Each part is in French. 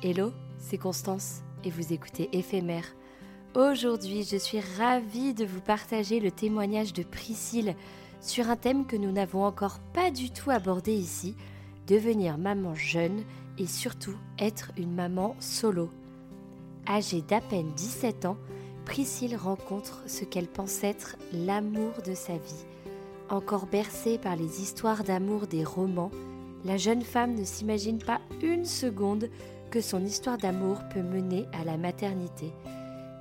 Hello, c'est Constance et vous écoutez Éphémère. Aujourd'hui, je suis ravie de vous partager le témoignage de Priscille sur un thème que nous n'avons encore pas du tout abordé ici, devenir maman jeune et surtout être une maman solo. Âgée d'à peine 17 ans, Priscille rencontre ce qu'elle pense être l'amour de sa vie. Encore bercée par les histoires d'amour des romans, la jeune femme ne s'imagine pas une seconde que son histoire d'amour peut mener à la maternité.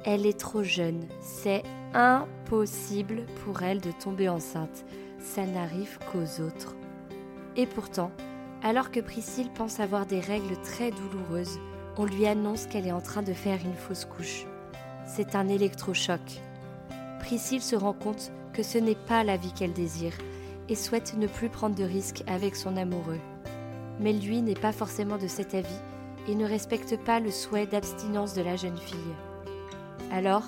Elle est trop jeune, c'est impossible pour elle de tomber enceinte, ça n'arrive qu'aux autres. Et pourtant, alors que Priscille pense avoir des règles très douloureuses, on lui annonce qu'elle est en train de faire une fausse couche. C'est un électrochoc. Priscille se rend compte que ce n'est pas la vie qu'elle désire et souhaite ne plus prendre de risques avec son amoureux. Mais lui n'est pas forcément de cet avis et ne respecte pas le souhait d'abstinence de la jeune fille. Alors,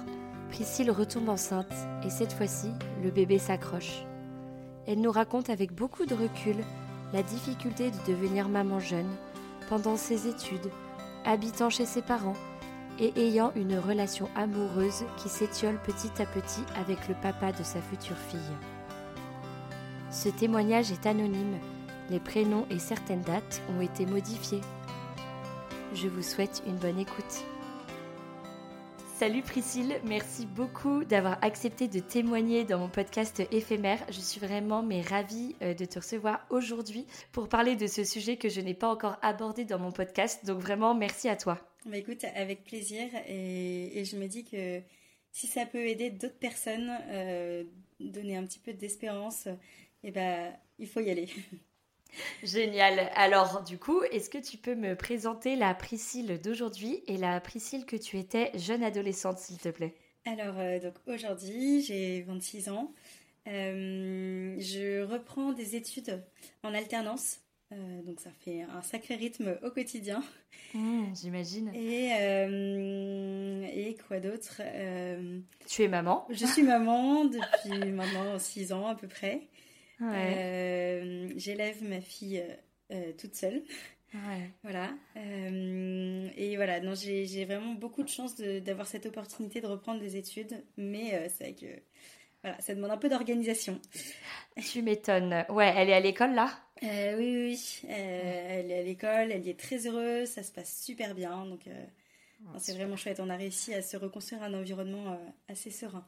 Priscille retombe enceinte et cette fois-ci, le bébé s'accroche. Elle nous raconte avec beaucoup de recul la difficulté de devenir maman jeune pendant ses études, habitant chez ses parents et ayant une relation amoureuse qui s'étiole petit à petit avec le papa de sa future fille. Ce témoignage est anonyme, les prénoms et certaines dates ont été modifiés. Je vous souhaite une bonne écoute. Salut Priscille, merci beaucoup d'avoir accepté de témoigner dans mon podcast éphémère. Je suis vraiment mais ravie euh, de te recevoir aujourd'hui pour parler de ce sujet que je n'ai pas encore abordé dans mon podcast. Donc vraiment merci à toi. Bah écoute, avec plaisir. Et, et je me dis que si ça peut aider d'autres personnes, euh, donner un petit peu d'espérance, et ben il faut y aller. Génial. Alors, du coup, est-ce que tu peux me présenter la Priscille d'aujourd'hui et la Priscille que tu étais jeune adolescente, s'il te plaît? Alors, euh, donc aujourd'hui, j'ai 26 ans. Euh, je reprends des études en alternance. Euh, donc, ça fait un sacré rythme au quotidien. Mmh, J'imagine. Et, et quoi d'autre? Tu es maman? Je suis maman depuis maintenant 6 ans à peu près. Ouais. Euh, J'élève ma fille euh, euh, toute seule. ouais. Voilà. Euh, et voilà, non, j'ai vraiment beaucoup de chance d'avoir cette opportunité de reprendre des études, mais c'est vrai que voilà, ça demande un peu d'organisation. Tu m'étonnes. Ouais, elle est à l'école là? Euh, oui, oui, oui. Euh, elle est à l'école, elle y est très heureuse, ça se passe super bien, donc euh, non, c'est vraiment chouette. On a réussi à se reconstruire un environnement assez serein.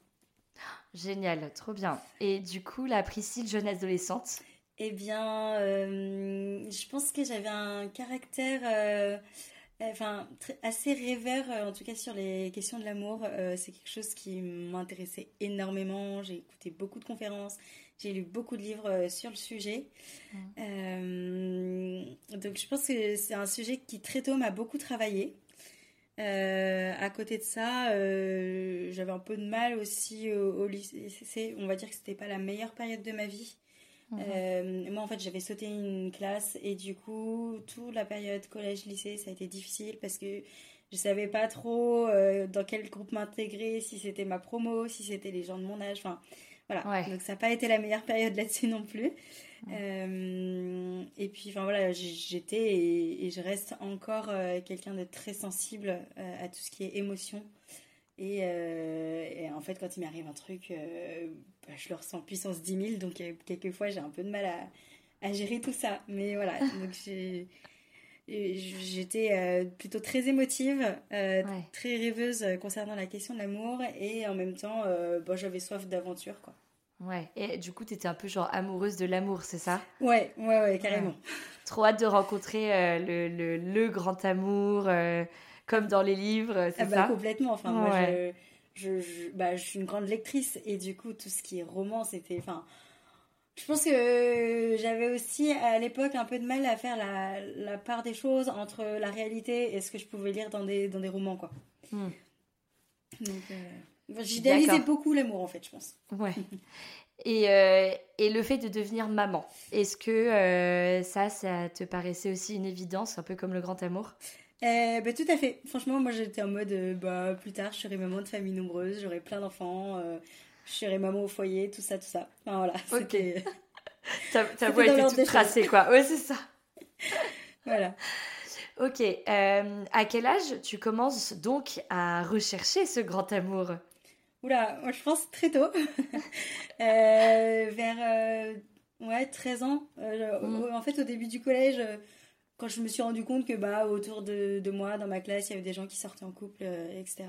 Génial, trop bien. Et du coup, la Priscille, jeune adolescente Eh bien, euh, je pense que j'avais un caractère euh, enfin, très- assez rêveur, euh, en tout cas sur les questions de l'amour. Euh, c'est quelque chose qui m'intéressait énormément. J'ai écouté beaucoup de conférences, j'ai lu beaucoup de livres euh, sur le sujet. Euh, donc, je pense que c'est un sujet qui très tôt m'a beaucoup travaillé. Euh, à côté de ça, euh, j'avais un peu de mal aussi au, au lycée. On va dire que c'était pas la meilleure période de ma vie. Mhm. moi, en fait, j'avais sauté une classe et du coup, toute la période collège-lycée, ça a été difficile parce que je savais pas trop dans quel groupe m'intégrer, si c'était ma promo, si c'était les gens de mon âge. Enfin, voilà. Donc, ça n'a pas été la meilleure période là-dessus non plus. Euh, et puis, enfin voilà, j'étais et, je reste encore euh, quelqu'un de très sensible euh, à tout ce qui est émotion. Et, en fait, quand il m'arrive un truc, bah, je le ressens puissance 10 000. Donc, quelquefois, j'ai un peu de mal à, à, gérer tout ça. Mais voilà, donc J'étais plutôt très émotive, très rêveuse concernant la question de l'amour et en même temps, bon, j'avais soif d'aventure. quoi. Ouais, et du coup, tu étais un peu genre amoureuse de l'amour, c'est ça? Ouais, ouais, ouais, carrément. Trop hâte de rencontrer euh, le, le, le, grand amour, euh, comme dans les livres, c'est ah bah, Complètement, enfin, moi, je, je, bah, je suis une grande lectrice, et du coup, tout ce qui est roman, c'était... Enfin, je pense que j'avais aussi à l'époque un peu de mal à faire la, la, part des choses entre la réalité et ce que je pouvais lire dans des, dans des romans, quoi. Hmm. Donc... Euh, J'idéalisais beaucoup l'amour en fait, je pense. Ouais. Et, euh, et, le fait de devenir maman, est-ce que euh, ça, ça te paraissait aussi une évidence, un peu comme le grand amour? Euh, bah, Tout à fait. Franchement, moi j'étais en mode, bah, plus tard, je serai maman de famille nombreuse, j'aurai plein d'enfants, je serai maman au foyer, tout ça, tout ça. Enfin voilà. Ok. ta, ta voix était toute tracée, quoi. Ouais, c'est ça. voilà. Ok. à quel âge tu commences donc à rechercher ce grand amour? Oula, moi je pense très tôt. Euh, vers euh, ouais, 13 ans. Euh, mm. En fait, au début du collège, quand je me suis rendu compte que bah, autour de, de, moi, dans ma classe, il y avait des gens qui sortaient en couple, etc.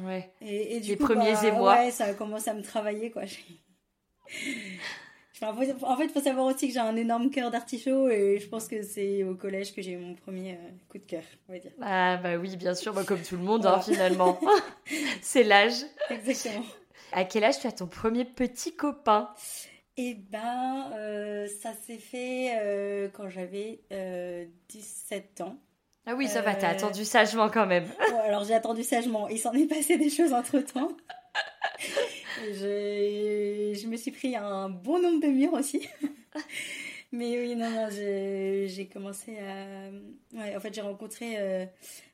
Ouais. Et, et du Les coup, premiers bah, émois. Ouais, ça a commencé à me travailler, quoi. en fait, il faut savoir aussi que j'ai un énorme cœur d'artichaut et je pense que c'est au collège que j'ai eu mon premier euh, coup de cœur, on va dire. Ah bah oui, bien sûr, bah, comme tout le monde, hein, finalement. c'est l'âge. Exactement. À quel âge tu as ton premier petit copain? Eh ben, euh, ça s'est fait euh, quand j'avais 17 ans. Ah oui, ça va, t'as attendu sagement quand même. alors j'ai attendu sagement. Il s'en est passé des choses entre-temps. je, me suis pris un bon nombre de murs aussi. Mais oui, non, non, j'ai commencé à. Ouais, en fait, j'ai rencontré euh,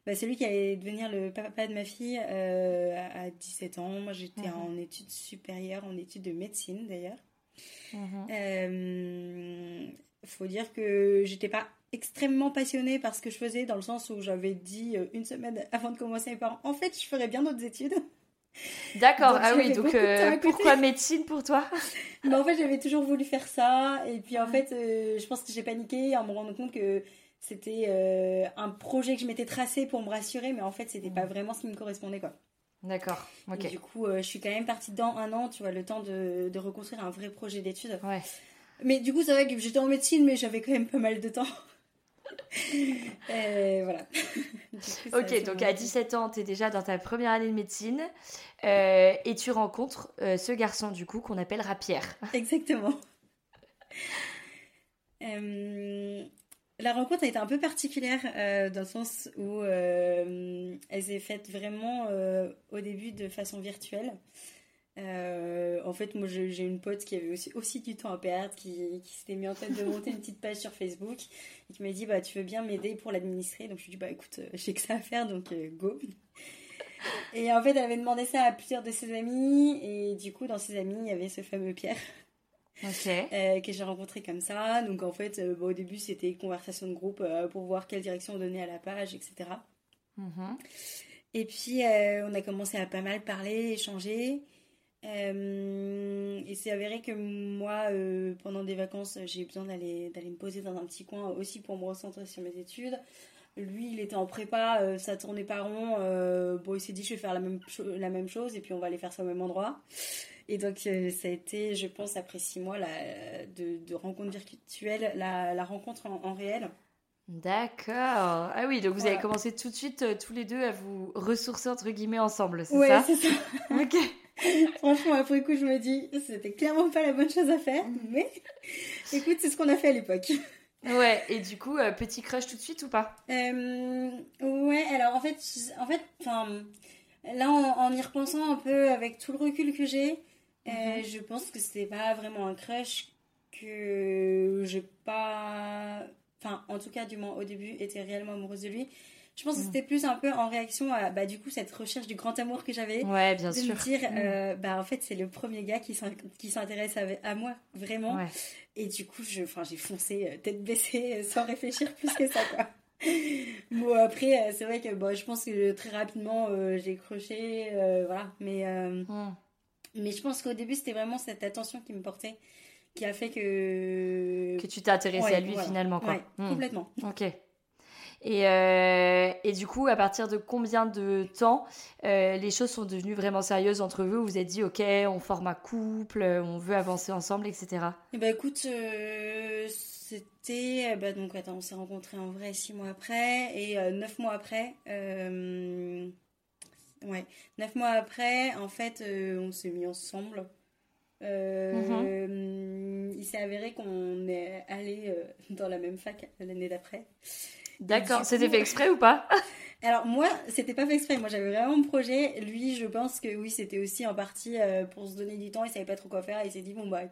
bah, celui qui allait devenir le papa de ma fille euh, à 17 ans. Moi, j'étais mhm. en études supérieures, en études de médecine d'ailleurs. Il euh, faut dire que j'étais pas extrêmement passionnée par ce que je faisais, dans le sens où j'avais dit une semaine avant de commencer mes parents en fait, je ferais bien d'autres études. D'accord, ah oui, donc euh, pourquoi médecine pour toi? Bah, En fait, j'avais toujours voulu faire ça, et puis en fait, euh, je pense que j'ai paniqué en me rendant compte que c'était euh, un projet que je m'étais tracé pour me rassurer, mais en fait, c'était pas vraiment ce qui me correspondait, quoi. D'accord, ok. du coup, je suis quand même partie dedans un an, tu vois, le temps de, de reconstruire un vrai projet d'études. Ouais. Mais du coup, c'est vrai que j'étais en médecine, mais j'avais quand même pas mal de temps. Et voilà. ok, donc à 17 ans, tu es déjà dans ta première année de médecine euh, et tu rencontres euh, ce garçon du coup qu'on appelle Pierre. Exactement. Euh, la rencontre a été un peu particulière dans le sens où elle s'est faite vraiment au début de façon virtuelle. Euh, en fait, moi, j'ai une pote qui avait aussi, aussi du temps à perdre, qui, qui s'était mis en tête de monter une petite page sur Facebook et qui m'a dit bah, Tu veux bien m'aider pour l'administrer? Donc, je lui ai dit Bah, écoute, euh, j'ai que ça à faire, donc euh, go. Et en fait, elle avait demandé ça à plusieurs de ses amis, et du coup, dans ses amis, il y avait ce fameux Pierre. que j'ai rencontré comme ça. Donc, en fait, au début, c'était conversation de groupe pour voir quelle direction donner à la page, etc. Mm-hmm. Et puis, on a commencé à pas mal parler, échanger. Euh, et c'est avéré que moi, euh, pendant des vacances, j'ai eu besoin d'aller d'aller me poser dans un petit coin aussi pour me recentrer sur mes études. Lui, il était en prépa, euh, ça tournait pas rond. bon, il s'est dit, je vais faire la même, la même chose et puis on va aller faire ça au même endroit. Et donc, ça a été, je pense, après six mois de, de rencontres virtuelles, la, la rencontre en, réel. D'accord. Ah oui, donc vous avez commencé tout de suite, tous les deux, à vous ressourcer, entre guillemets, ensemble, c'est ouais, ça? c'est ça. ok. Franchement, après coup, je me dis, c'était clairement pas la bonne chose à faire, mais écoute, c'est ce qu'on a fait à l'époque. Ouais, et du coup, euh, petit crush tout de suite ou pas? Euh, Ouais, alors en fait, en fait, là, en, y repensant un peu avec tout le recul que j'ai, euh, mhm. je pense que c'était pas vraiment un crush que j'ai pas. Enfin, en tout cas, du moins au début, été réellement amoureuse de lui. Je pense que mm. c'était plus un peu en réaction à bah, du coup cette recherche du grand amour que j'avais. Ouais, bien de sûr. me dire, mm. euh, bah en fait c'est le premier gars qui s'intéresse à, moi, vraiment. Et du coup, j'ai foncé euh, tête baissée sans réfléchir plus que ça, quoi. bon après, c'est vrai que bon, je pense que très rapidement j'ai croché, voilà. Mais, mm. mais je pense qu'au début c'était vraiment cette attention qui me portait qui a fait que. Que tu t'es intéressée à lui finalement, quoi. complètement. Ok. Et, euh, et, du coup, à partir de combien de temps euh, les choses sont devenues vraiment sérieuses entre vous? Vous vous êtes dit, ok, on forme un couple, on veut avancer ensemble, etc. Eh ben, écoute, euh, c'était. Bah, donc, attends, on s'est rencontrés en vrai six mois après. Et neuf mois après. ouais, neuf mois après, en fait, on s'est mis ensemble. Mhm. Il s'est avéré qu'on est allé dans la même fac l'année d'après. D'accord, c'était fait exprès ou pas Alors moi, c'était pas fait exprès. Moi, j'avais vraiment mon projet. Lui, je pense que oui, c'était aussi en partie euh, pour se donner du temps. Il savait pas trop quoi faire. Il s'est dit bon bah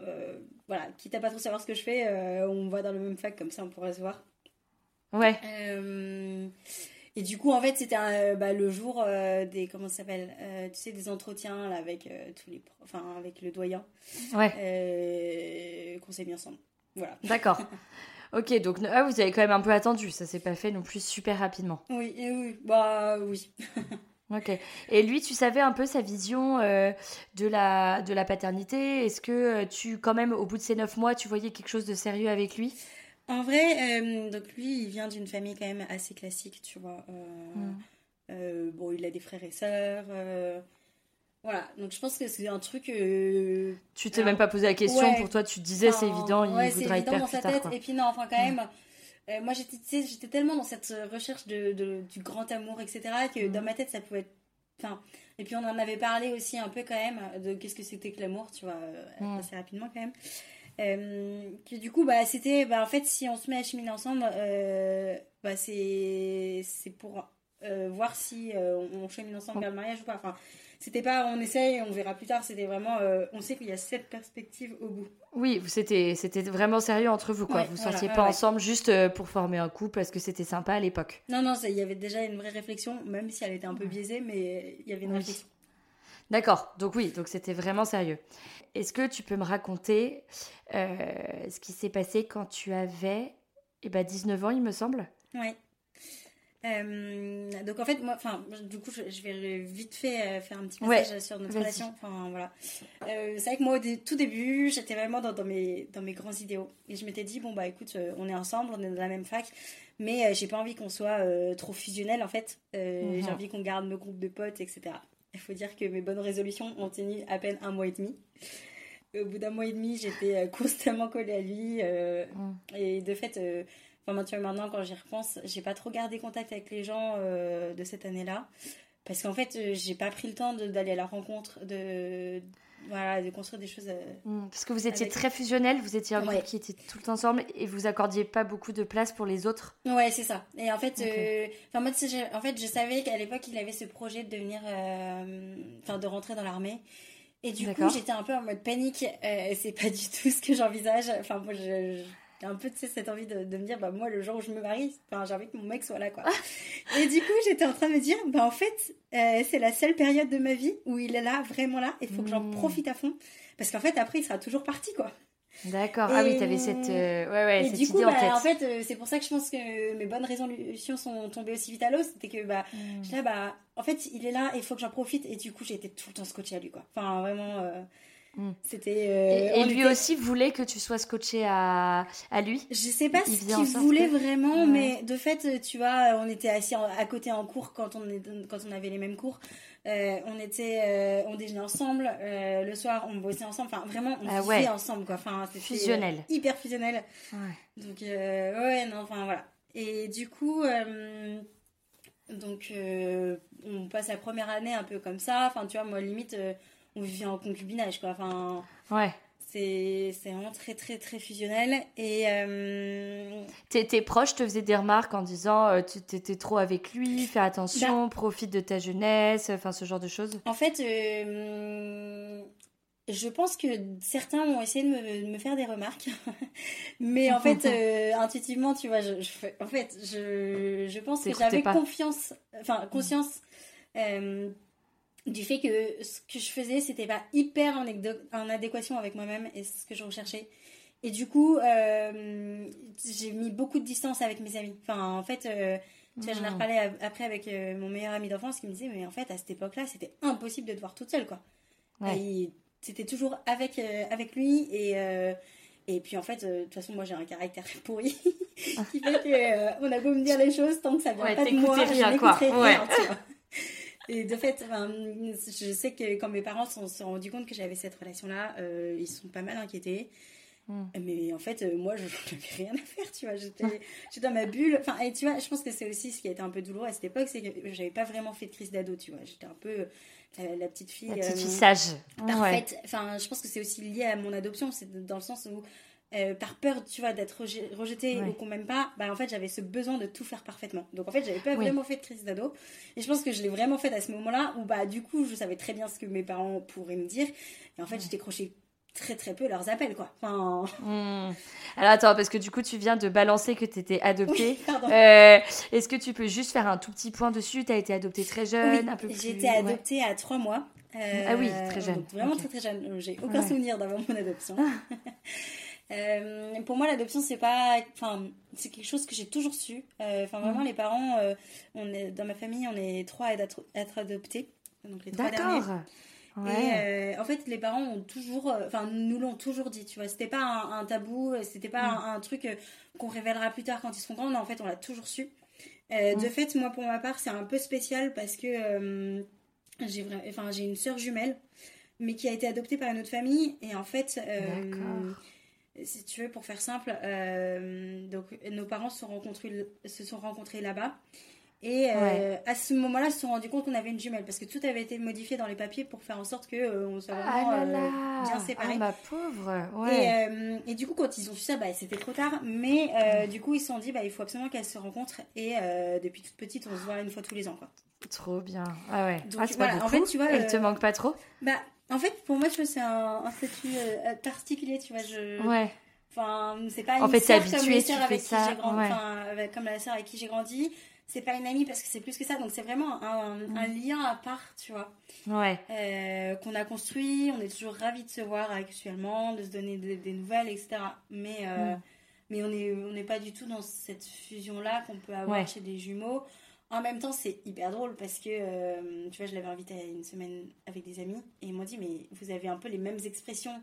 euh, voilà, quitte à pas trop savoir ce que je fais, euh, on va dans le même fac comme ça, on pourrait se voir. Ouais. Et du coup, en fait, c'était bah, le jour des comment ça s'appelle Tu sais, des entretiens là, avec tous les, enfin avec le doyen. Ouais. qu'on s'est mis ensemble. Voilà. D'accord. Ok, donc ah, vous avez quand même un peu attendu, ça s'est pas fait non plus super rapidement. Oui, oui, bah oui. ok. Et lui, tu savais un peu sa vision euh, de, la, de la paternité? Est-ce que euh, tu, quand même, au bout de ces neuf mois, tu voyais quelque chose de sérieux avec lui? En vrai, euh, donc lui, il vient d'une famille quand même assez classique, tu vois. Hmm. bon, il a des frères et sœurs. Voilà, donc je pense que c'est un truc. Euh... Tu t'es même pas posé la question, pour toi tu te disais c'est évident, il ouais, voudra être dans sa tête. Et puis non, enfin quand même, euh, moi j'étais, j'étais tellement dans cette recherche de, de, du grand amour, etc., que dans mm. ma tête ça pouvait être. Enfin, et puis on en avait parlé aussi un peu quand même de qu'est-ce que c'était que l'amour, tu vois, euh, mm. assez rapidement quand même. Euh, que du coup, bah, c'était, bah, en fait, si on se met à cheminer ensemble, euh, bah, c'est, c'est pour voir si on chemine ensemble vers le mariage ou pas. Enfin, c'était pas on essaye, on verra plus tard. C'était vraiment, euh, on sait qu'il y a cette perspective au bout. Oui, c'était c'était vraiment sérieux entre vous quoi. vous sortiez pas ensemble juste euh, pour former un couple parce que c'était sympa à l'époque. Non non, il y avait déjà une vraie réflexion, même si elle était un peu biaisée, mais il y avait une réflexion. D'accord, donc oui, donc c'était vraiment sérieux. Est-ce que tu peux me raconter euh, ce qui s'est passé quand tu avais eh ben, 19 ans, il me semble? Oui. Euh, donc en fait, moi, enfin, du coup, je, vais vite fait euh, faire un petit passage sur notre relation. Enfin voilà. Euh, c'est vrai que moi, au tout début, j'étais vraiment dans, mes dans mes grands idéaux et je m'étais dit bon bah écoute, on est ensemble, on est dans la même fac, mais j'ai pas envie qu'on soit trop fusionnel en fait. J'ai mhm. envie qu'on garde nos groupes de potes, etc. Il faut dire que mes bonnes résolutions ont tenu à peine un mois et demi. Au bout d'un mois et demi, j'étais constamment collée à lui mhm. et de fait Enfin, tu vois, maintenant, quand j'y repense, j'ai pas trop gardé contact avec les gens euh, de cette année-là. Parce qu'en fait, euh, j'ai pas pris le temps d'aller à la rencontre, de, voilà, de construire des choses. Euh, mmh, parce que vous étiez très fusionnel, vous étiez un groupe qui était tout le temps ensemble et vous accordiez pas beaucoup de place pour les autres. Ouais, c'est ça. Et en fait, enfin, moi, en fait, je savais qu'à l'époque, il avait ce projet de devenir, enfin, de rentrer dans l'armée. Et du coup, j'étais un peu en mode panique. c'est pas du tout ce que j'envisage. Enfin, moi, je un peu tu sais, cette envie de, de, me dire bah moi le jour où je me marie enfin j'ai envie que mon mec soit là quoi et du coup j'étais en train de me dire bah en fait euh, c'est la seule période de ma vie où il est là vraiment là il faut que j'en hmm. profite à fond parce qu'en fait après il sera toujours parti quoi D'accord. Ah oui, t'avais cette, euh, ouais, ouais, cette du coup, idée en bah, tête. En fait, euh, c'est pour ça que je pense que mes bonnes résolutions sont tombées aussi vite à l'eau. C'était que, bah, hmm. bah, en fait, il est là, il faut que j'en profite. Et du coup, j'ai été tout le temps scotché à lui, quoi. Enfin, vraiment. Mm. C'était. Euh, et, lui aussi voulait que tu sois scotché à, à lui? Je sais pas ce qu'il voulait vraiment, mais de fait, tu vois, on était assis à côté en cours quand on est, quand on avait les mêmes cours. Euh, on était, euh, on déjeunait ensemble. le soir, on bossait ensemble. Enfin, vraiment, on ah ensemble, quoi. Enfin, fusionnel. hyper fusionnel. Donc, ouais, non, enfin voilà. Et du coup. donc, on passe la première année un peu comme ça. Enfin, tu vois, moi, limite, on vivait en concubinage, quoi. Enfin, ouais. C'est vraiment très, très, très fusionnel. Et. Euh... Tes, proches te faisaient des remarques en disant euh, tu étais trop avec lui, fais attention, bah profite de ta jeunesse, enfin, ce genre de choses En fait. Euh, je pense que certains ont essayé de me, me faire des remarques, mais en fait, intuitivement, tu vois, je, en fait, je, je pense que j'avais confiance, enfin conscience du fait que ce que je faisais, c'était pas hyper en, en adéquation avec moi-même et ce que je recherchais. Et du coup, euh, j'ai mis beaucoup de distance avec mes amis. Enfin, en fait, tu vois, je ai reparlé après avec mon meilleur ami d'enfance qui me disait, mais en fait, à cette époque-là, c'était impossible de te voir toute seule, quoi. Ouais c'était toujours avec, euh, avec lui et. Euh, et puis en fait, euh, de toute façon, moi j'ai un caractère pourri qui fait que on a beau me dire les choses tant que ça vient pas de moi, rien, je quoi. rien. Tu vois. Et de fait, je sais que quand mes parents se sont rendus compte que j'avais cette relation-là, ils sont pas mal inquiétés. Hmm. Mais en fait, moi, je n'avais rien à faire, tu vois. J'étais dans ma bulle. Enfin, et tu vois, je pense que c'est aussi ce qui a été un peu douloureux à cette époque, c'est que j'avais pas vraiment fait de crise d'ado, tu vois. J'étais un peu euh, la petite fille. La petite fille euh, sage. Parfaite. Enfin, je pense que c'est aussi lié à mon adoption, c'est dans le sens où. Euh, par peur, tu vois, d'être rejetée ou qu'on m'aime pas, bah en fait j'avais ce besoin de tout faire parfaitement. Donc en fait j'avais pas vraiment fait de crise d'ado. Et je pense que je l'ai vraiment fait à ce moment-là où bah du coup je savais très bien ce que mes parents pourraient me dire. Et en fait j'ai décroché très très peu leurs appels quoi. Enfin... Hmm. Alors attends parce que du coup tu viens de balancer que tu étais adoptée. euh, Est-ce que tu peux juste faire un tout petit point dessus? Tu as été adoptée très jeune, un peu plus... J'ai été adoptée à trois mois. ah oui, très jeune. vraiment très très jeune. J'ai aucun souvenir d'avoir mon adoption. euh, pour moi l'adoption c'est pas, enfin c'est quelque chose que j'ai toujours su. Euh, enfin vraiment hmm. les parents, euh, on est dans ma famille on est trois à être, être adoptés. Donc les trois derniers. Et euh, en fait, les parents ont toujours, enfin, nous l'ont toujours dit, tu vois. C'était pas un, tabou, euh, c'était pas mm. un, truc qu'on révélera plus tard quand ils seront grands. Non, en fait, on l'a toujours su. De mm. fait, moi, pour ma part, c'est un peu spécial parce que j'ai enfin, j'ai une sœur jumelle, mais qui a été adoptée par une autre famille. Et en fait, si tu veux, pour faire simple, donc nos parents se sont rencontrés, se sont rencontrés là-bas. Et euh, à ce moment-là, ils se sont rendus compte qu'on avait une jumelle parce que tout avait été modifié dans les papiers pour faire en sorte que euh, on soit ah vraiment euh, bien séparés. Ah, ma pauvre. Ouais. Et, et, du coup, quand ils ont su ça, bah, c'était trop tard. Mais du coup, ils se sont dit, bah, il faut absolument qu'elles se rencontrent. Et depuis toute petite, on se voit une fois tous les ans, quoi. Trop bien. Ah ouais. Donc, ah, en fait, tu vois, elle te manque pas trop? Bah, en fait, pour moi, c'est un, un, statut particulier, tu vois. Je... Ouais. Enfin, c'est pas une en fait, sœur comme les sœurs avec qui j'ai grandi, enfin, comme la sœur avec qui j'ai grandi c'est pas une amie parce que c'est plus que ça. Donc c'est vraiment un, un, mm. lien à part, tu vois. Ouais. Euh, qu'on a construit. On est toujours ravis de se voir actuellement, de se donner des nouvelles, etc. Mais, euh, mm. mais on n'est on est pas du tout dans cette fusion-là qu'on peut avoir chez des jumeaux. En même temps, c'est hyper drôle parce que, euh, tu vois, je l'avais invité à une semaine avec des amis et ils m'ont dit, mais vous avez un peu les mêmes expressions,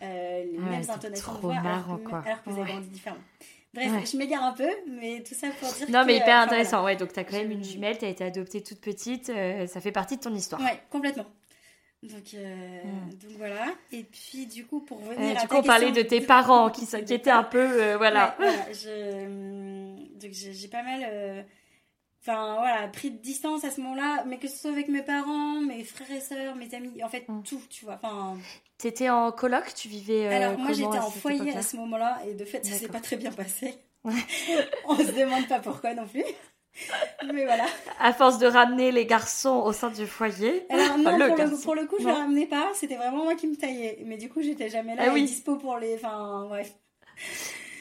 les mêmes intonations de voix, alors, que, alors que vous avez grandi différemment. Bref, je m'égare un peu, mais tout ça pour dire Non, mais hyper intéressant. Ouais, donc tu as quand même une jumelle, tu as été adoptée toute petite, euh, ça fait partie de ton histoire. Ouais, complètement. Donc, euh, hmm. donc voilà. Et puis du coup, pour revenir euh, à Du coup, on parlait de tes parents qui s'inquiétaient un peu, voilà. Ouais, voilà je... Donc j'ai pas mal enfin voilà, pris de distance à ce moment-là, mais que ce soit avec mes parents, mes frères et sœurs, mes amis, en fait, mm. tout, tu vois. Enfin. T'étais en coloc, tu vivais. Euh, Alors moi j'étais en foyer à ce moment-là, et de fait ça s'est pas très bien passé. On se demande pas pourquoi non plus. Mais voilà. À force de ramener les garçons au sein du foyer. Alors non, pour, le, pour, le, coup, je ne les ramenais pas. C'était vraiment moi qui me taillais. Mais du coup, j'étais jamais là ah, oui. dispo pour les. Enfin, bref.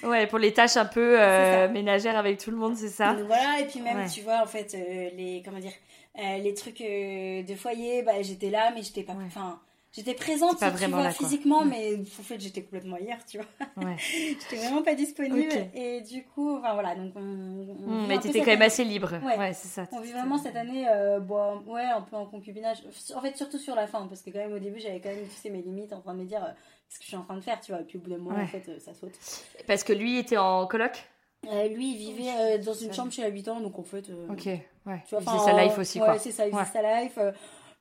Ouais, pour les tâches un peu euh, ménagères avec tout le monde, c'est ça. voilà, et puis même, tu vois, en fait, euh, les comment dire, euh, les trucs de foyer, bah j'étais là, mais j'étais pas, enfin, J'étais présente, pas vraiment vois, physiquement, mais en fait, j'étais complètement hier, tu vois. Ouais. j'étais vraiment pas disponible. Et du coup, enfin voilà. Donc, on, mmh, mais t'étais quand même assez libre. Ouais, c'est ça. On vit vraiment cette année, euh, bon, ouais, un peu en concubinage. En fait, surtout sur la fin, parce que quand même, au début, j'avais quand même fixé mes limites en train de me dire euh, ce que je suis en train de faire, tu vois. Et puis, au bout d'un moment, en fait, euh, ça saute. Parce que lui était en coloc euh, lui, il vivait dans une chambre chez l'habitant, donc en fait. ok, ouais. Tu vois, il faisait sa life aussi, quoi. Ouais, c'est ça, il faisait sa life.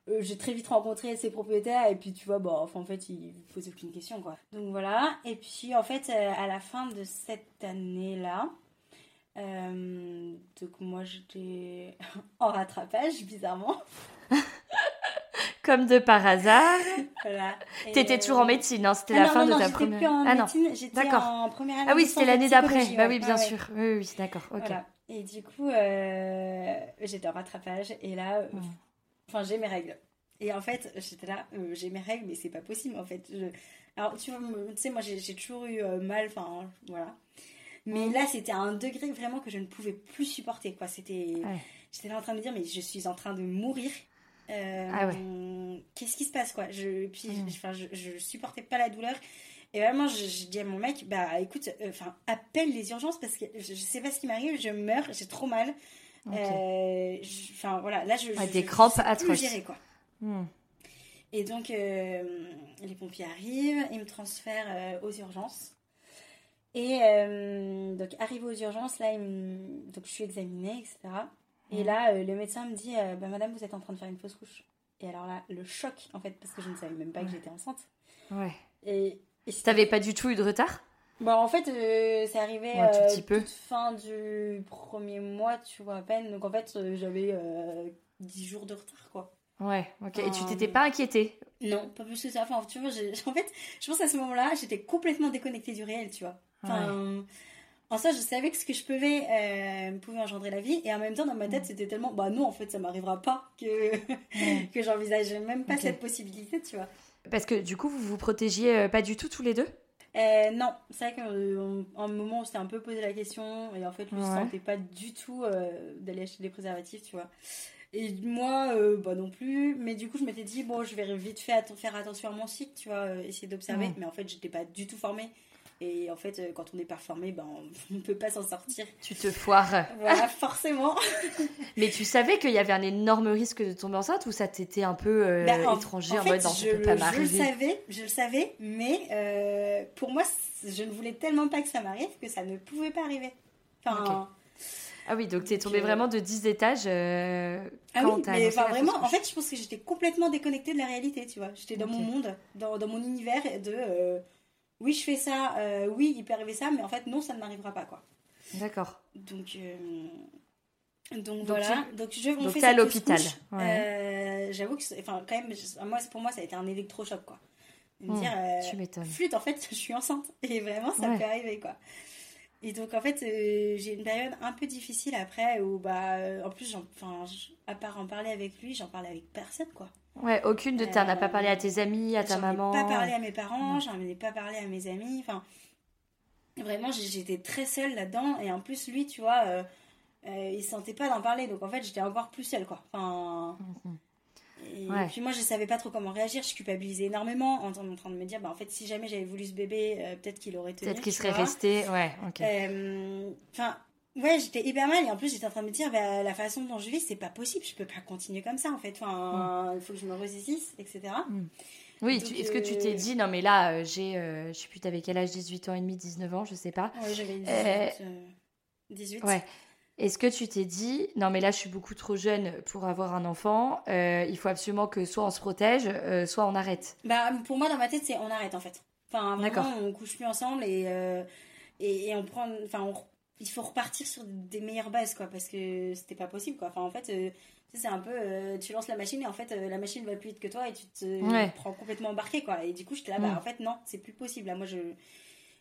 Euh, j'ai très vite rencontré ses propriétaires et puis tu vois bah enfin, en fait ils posaient aucune question quoi donc voilà et puis en fait euh, à la fin de cette année là euh, donc moi j'étais en rattrapage bizarrement comme de par hasard voilà. t'étais toujours en médecine hein, c'était ah la fin de ta première ah non d'accord en première année ah oui c'était l'année d'après bah oui bien sûr oui oui d'accord ok et du coup j'étais en rattrapage et là Enfin, j'ai mes règles. Et en fait, j'étais là, euh, j'ai mes règles, mais c'est pas possible en fait. Je... Alors, tu sais, moi j'ai toujours eu euh, mal, enfin voilà. Mais là, c'était à un degré vraiment que je ne pouvais plus supporter, quoi. C'était. J'étais là en train de me dire, mais je suis en train de mourir. Euh, ah qu'est-ce qui se passe, quoi? Je, Puis, enfin, je, je, supportais pas la douleur. Et vraiment, je, dis à mon mec, bah écoute, enfin, appelle les urgences parce que je, sais pas ce qui m'arrive, je meurs, j'ai trop mal. Enfin, voilà, là, je. des crampes atroces. gérer, quoi. Hmm. Et donc, euh, les pompiers arrivent, ils me transfèrent euh, aux urgences. Et euh, donc, arrivé aux urgences, là, donc, je suis examinée, etc. Et hmm. là, le médecin me dit bah, Madame, vous êtes en train de faire une fausse couche. Et alors là, le choc, en fait, parce que je ne savais même pas que j'étais enceinte. Ouais. Et. et T'avais pas du tout eu de retard? Bon, en fait, c'est arrivé à toute fin du premier mois, tu vois, à peine. Donc, en fait, j'avais 10 jours de retard, quoi. Ouais, ok. Et tu t'étais pas inquiétée? Non, pas plus que ça. Enfin, tu vois, en fait, je pense à ce moment-là, j'étais complètement déconnectée du réel, tu vois. Enfin, en ça, je savais que ce que je pouvais euh, pouvait engendrer la vie, et en même temps, dans ma tête, mm. c'était tellement, bah non, en fait, ça m'arrivera pas que que j'envisageais même pas cette possibilité, tu vois. Parce que du coup, vous vous protégiez euh, pas du tout tous les deux? Euh, non, c'est vrai qu'en un moment, on s'était un peu posé la question, et en fait, lui, ne sentait pas du tout d'aller acheter des préservatifs, tu vois. Et moi, euh, bah non plus. Mais du coup, je m'étais dit, bon, je vais vite fait faire attention à mon cycle, tu vois, euh, essayer d'observer. Mais en fait, j'étais pas du tout formée. Et en fait, euh, quand on n'est pas formé, ben, on ne peut pas s'en sortir. Tu te foires. Voilà, forcément. mais tu savais qu'il y avait un énorme risque de tomber enceinte ou ça t'était un peu bah, étranger en, mode non, je, peut pas m'arriver Je le savais, je le savais, mais pour moi, je ne voulais tellement pas que ça m'arrive que ça ne pouvait pas arriver. Enfin. Ah oui, donc tu es tombée vraiment de 10 étages euh, ah oui, mais vraiment, en fait, je pense que j'étais complètement déconnectée de la réalité, tu vois. J'étais dans mon monde, dans, dans, mon univers de euh, oui, je fais ça, euh, oui, il peut arriver ça, mais en fait, non, ça ne m'arrivera pas, quoi. D'accord. Donc, donc, voilà. Donc, je, on donc fait à l'hôpital. J'avoue que, enfin, quand même, moi, pour moi, ça a été un électrochoc, quoi. Me hmm, dire, tu m'étonnes. Flûte, en fait, je suis enceinte. Et vraiment, ça peut arriver, quoi. Et donc en fait, euh, j'ai une période un peu difficile après où bah en plus enfin à part en parler avec lui, j'en parlais avec personne quoi. Ouais, aucune de ta n'a pas parlé à tes amis, à ta maman. J'en ai pas parlé à mes parents, j'en ai pas parlé à mes amis, enfin vraiment j'étais très seule là-dedans et en plus lui, tu vois, euh, euh, il sentait pas d'en parler donc en fait, j'étais encore plus seule quoi. Enfin mhm. Et puis moi, je savais pas trop comment réagir. Je culpabilisais énormément en, train de me dire, bah, en fait, si jamais j'avais voulu ce bébé, euh, peut-être qu'il aurait tenu. Peut-être qu'il serait resté, ouais, ok. Euh, enfin, ouais, j'étais hyper mal et en plus, j'étais en train de me dire, bah, la façon dont je vis, c'est pas possible. Je peux pas continuer comme ça, en fait. Enfin, mm. il faut que je me ressaisisse, etc. Mm. Oui, est-ce que tu t'es euh, dit, non, mais là, j'ai, je sais plus, t'avais quel âge? 18 ans et demi, 19 ans, je sais pas. Ouais, j'avais 18. 18. Ouais. Est-ce que tu t'es dit, non mais là je suis beaucoup trop jeune pour avoir un enfant, euh, il faut absolument que soit on se protège, euh, soit on arrête? Bah pour moi dans ma tête c'est on arrête en fait. Enfin vraiment on couche plus ensemble et, euh, et, on prend, enfin il faut repartir sur des meilleures bases quoi parce que c'était pas possible quoi. Enfin en fait c'est un peu, tu lances la machine et en fait la machine va plus vite que toi et tu te prends complètement embarqué quoi. Et du coup j'étais là, bah mm. en fait non c'est plus possible. Là moi je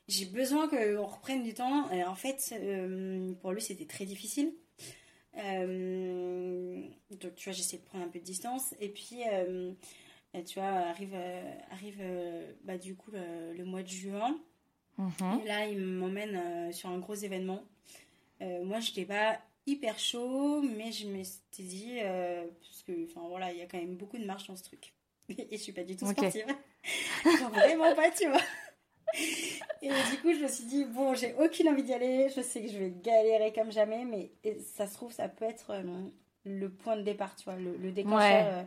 j'ai besoin qu'on reprenne du temps. Et en fait, euh, pour lui, c'était très difficile. Euh, donc, tu vois, j'essaie de prendre un peu de distance. Et puis, euh, tu vois, arrive, arrive bah, du coup le, mois de juin. Mhm. Et là, il m'emmène sur un gros événement. moi, je n'étais pas hyper chaud, mais je me suis dit, parce que, enfin voilà, il y a quand même beaucoup de marche dans ce truc. Et je suis pas du tout sportive. vraiment pas, tu vois. Et du coup, je me suis dit, bon, j'ai aucune envie d'y aller. Je sais que je vais galérer comme jamais, mais ça se trouve, ça peut être euh, le point de départ, tu vois, le, déclencheur euh,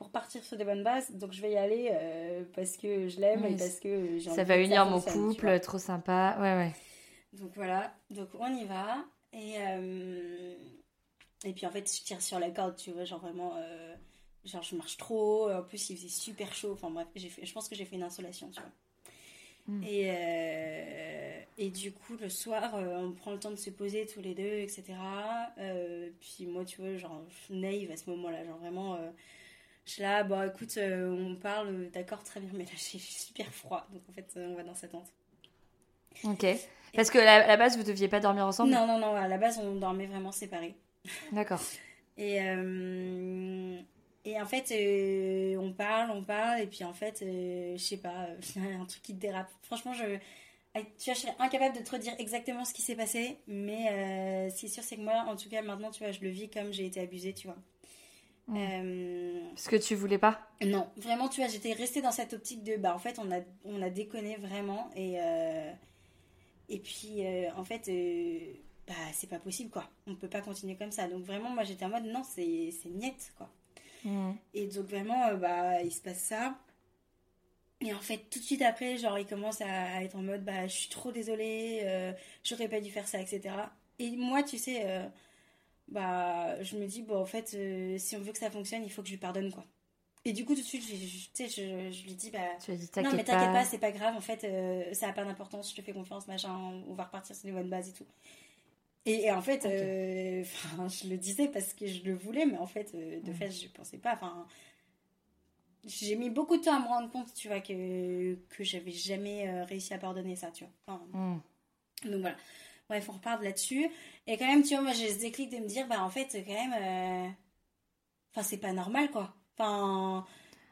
pour partir sur des bonnes bases. Donc, je vais y aller euh, parce que je l'aime et parce que j'ai Ça va unir mon couple, trop sympa. Ouais, ouais. Donc, voilà. Donc, on y va. Et, et puis, en fait, je tire sur la corde, tu vois, genre vraiment. genre, je marche trop. En plus, il faisait super chaud. Enfin, bref, fait, je pense que j'ai fait une insolation, tu vois. Mm. Et, euh, et du coup, le soir, euh, on prend le temps de se poser tous les deux, etc. Euh, puis moi, tu vois, genre, naïve à ce moment-là. Genre, vraiment, je suis là, bon, écoute, on parle, d'accord, très bien, mais là, j'ai super froid. Donc, en fait, on va dans sa tente. Ok. Parce que à la base, vous deviez pas dormir ensemble? Non, non, non, à la base, on dormait vraiment séparés. D'accord. et, et en fait, euh, on parle, on parle, et puis en fait, euh, je sais pas, il y a un truc qui dérape. Franchement, je, tu vois, je serais incapable de te redire exactement ce qui s'est passé, mais euh, ce qui est sûr, c'est que moi, en tout cas, maintenant, tu vois, je le vis comme j'ai été abusée, tu vois. Euh, Parce que tu voulais pas non, vraiment, tu vois, j'étais restée dans cette optique de, bah, en fait, on a, on a déconné vraiment, et, euh, et puis, euh, en fait, bah, c'est pas possible, quoi. On peut pas continuer comme ça. Donc, vraiment, moi, j'étais en mode, non, c'est niette, quoi. Et donc, vraiment, bah, il se passe ça. Et en fait, tout de suite après, genre, il commence à être en mode, bah, je suis trop désolée, j'aurais pas dû faire ça, etc. Et moi, tu sais, bah, je me dis, bon, en fait, euh, si on veut que ça fonctionne, il faut que je lui pardonne, quoi. Et du coup, tout de suite, je, je- je, je lui dis, bah, Tu non, mais t'inquiète pas. pas, c'est pas grave, en fait, euh, ça a pas d'importance, je te fais confiance, machin, on va repartir sur les bonnes bases et tout. Et, et en fait, euh, enfin, je le disais parce que je le voulais, mais en fait, euh, de fait, je pensais pas, enfin, j'ai mis beaucoup de temps à me rendre compte, tu vois, que, que j'avais jamais euh, réussi à pardonner ça, tu vois. Enfin, Mm. donc voilà. Bref, on repart là-dessus. Et quand même, tu vois, moi, j'ai ce déclic de me dire, bah, en fait, quand même, euh, enfin, c'est pas normal, quoi. Enfin,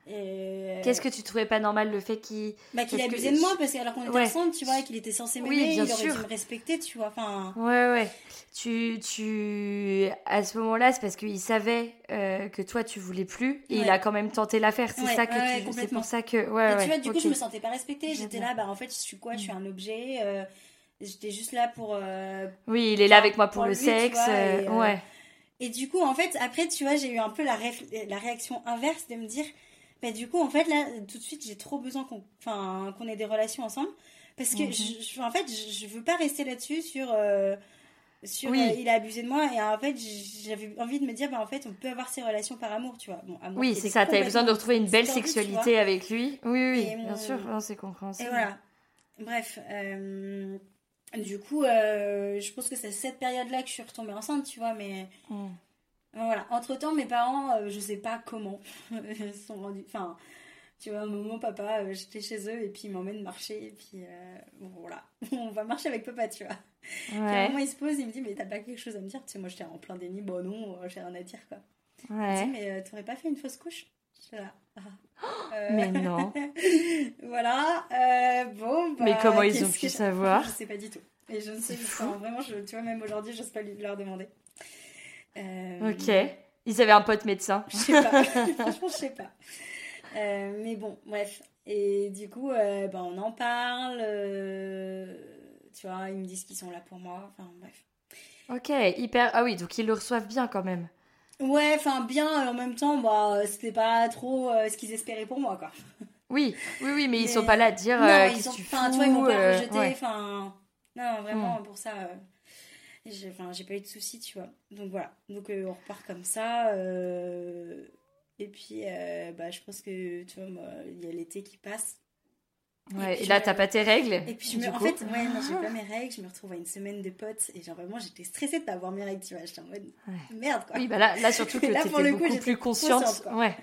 euh, Qu'est-ce que tu trouvais pas normal le fait qu'il. bah, qu'il que- abusait de moi, parce que alors qu'on était Ouais. ensemble, tu vois, et qu'il était censé m'aimer, Oui, il aurait sûr. dû me respecter, tu vois. Enfin, Ouais, ouais. Tu, tu... À ce moment-là, c'est parce qu'il savait euh, que toi, tu voulais plus. Et il a quand même tenté l'affaire. C'est Ouais, ça que tu... C'est pour ça que... Ouais, et ouais. tu vois, du coup, je me sentais pas respectée. J'étais là, bah, en fait, je suis quoi? Je suis un objet. euh, J'étais juste là pour. euh, Oui, il est là avec moi pour, pour le lui, sexe. vois, euh, et, euh, Ouais. Et du coup, en fait, après, tu vois, j'ai eu un peu la, réf- la réaction inverse de me dire, bah, du coup, en fait, là, tout de suite, j'ai trop besoin qu'on enfin, qu'on ait des relations ensemble. Parce que, Mhm. je- en fait, je, je veux pas rester là-dessus sur. euh, sur Oui. il a abusé de moi et en fait j'avais envie de me dire bah en fait on peut avoir ces relations par amour tu vois bon amour Oui, c'est ça. T'avais besoin de retrouver une belle sexualité avec lui. Oui, oui, Et bien mon- sûr. C'est compréhensible. et voilà. Bref, euh, du coup, euh, je pense que c'est cette période-là que je suis retombée enceinte, tu vois, mais Mm. voilà. Entre-temps, mes parents, euh, je sais pas comment, se sont rendus. Enfin, tu vois, maman, papa, euh, j'étais chez eux et puis ils m'emmènent marcher et puis bon, voilà, on va marcher avec papa, tu vois. Puis à un Ouais. moment, il se pose, il me dit, mais t'as pas quelque chose à me dire? Tu sais, moi, j'étais en plein déni, bon, non, j'ai rien à dire, quoi. Il me Ouais. dit, mais t'aurais pas fait une fausse couche? J'étais là. Euh, Mais non. voilà. euh, bon, bah, Mais comment ils ont pu que je- savoir Je sais pas du tout. Et je ne sais vraiment, je, tu vois, même aujourd'hui, j'ose pas lui- leur demander. Euh, Ok. Ils avaient un pote médecin. Je sais pas. Franchement, je sais pas. Mais bon, bref. Et du coup, bah, on en parle. tu vois, ils me disent qu'ils sont là pour moi. Enfin, bref. Ok, hyper. Ah oui, donc ils le reçoivent bien quand même. Ouais, enfin, bien. euh, En même temps, bah, c'était pas trop euh, ce qu'ils espéraient pour moi, quoi. Oui, oui, oui, mais ils sont pas là à dire Non, euh, ils qu'est-ce ont, que tu enfin, tu vois, ils m'ont pas euh, rejeté. ouais. Enfin, non, vraiment, pour ça, euh, j'ai, pas eu de soucis, tu vois. Donc voilà. Donc euh, on repart comme ça. euh, et puis, euh, bah, je pense que, tu vois, il y a l'été qui passe. Ouais, puis et là, t'as pas tes règles Et puis, je me, en coup. fait, ouais, non, j'ai pas mes règles. Je me retrouve à une semaine de potes. Et genre, vraiment, j'étais stressée de pas avoir mes règles, tu vois. J'étais en mode, merde, quoi. Oui, bah là, là surtout que t'étais coup, beaucoup j'étais plus consciente. ouais.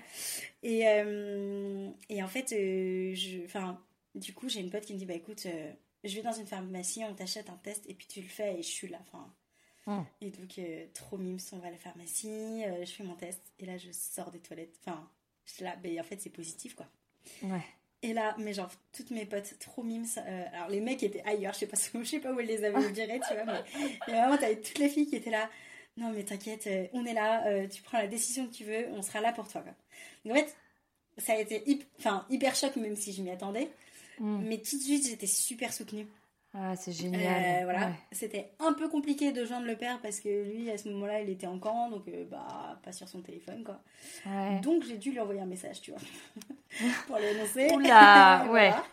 Et, euh, et en fait, euh, je, enfin, du coup, j'ai une pote qui me dit, bah écoute, euh, je vais dans une pharmacie, on t'achète un test et puis tu le fais et je suis là. Enfin, Hmm. Et donc, trop mimes, on va à la pharmacie, je fais mon test et là, je sors des toilettes. Enfin, je suis là, en fait, c'est positif, quoi. Ouais. Et là, mais genre, toutes mes potes, trop mimes. euh, alors, les mecs étaient ailleurs, je sais pas, je sais pas où elles les avaient virés, tu vois, mais, mais vraiment, t'avais toutes les filles qui étaient là. Non, mais t'inquiète, euh, on est là, euh, tu prends la décision que tu veux, on sera là pour toi, quoi. Donc, en fait, ça a été hyp- enfin, hyper choc, même si je m'y attendais. Mm. Mais tout de suite, j'étais super soutenue. Ah, c'est Euh, génial. voilà. Ouais. C'était un peu compliqué de joindre le père parce que lui, à ce moment-là, il était en camp, donc euh, bah, pas sur son téléphone, quoi. Ouais. Donc, j'ai dû lui envoyer un message, tu vois, pour l'annoncer. Oula, ouais. voilà.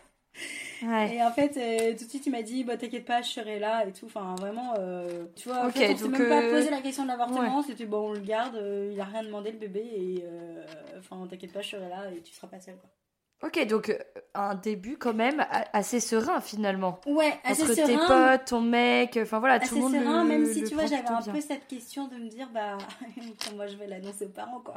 Ouais. Et en fait, euh, tout de suite, il m'a dit, bah t'inquiète pas, je serai là et tout. Enfin, vraiment, tu vois, en Ok, fait, on s'est même pas posé la question de l'avortement. C'était bon, on le garde, il a rien demandé le bébé et enfin, t'inquiète pas, je serai là et tu seras pas seule, quoi. Ok, donc euh, un début quand même assez serein finalement. Ouais, assez Entre tes serein. potes, ton mec, enfin voilà, Assez tout le monde serein, le, même si le tu vois, j'avais un bien. peu cette question de me dire, bah, moi je vais l'annoncer aux parents, quoi.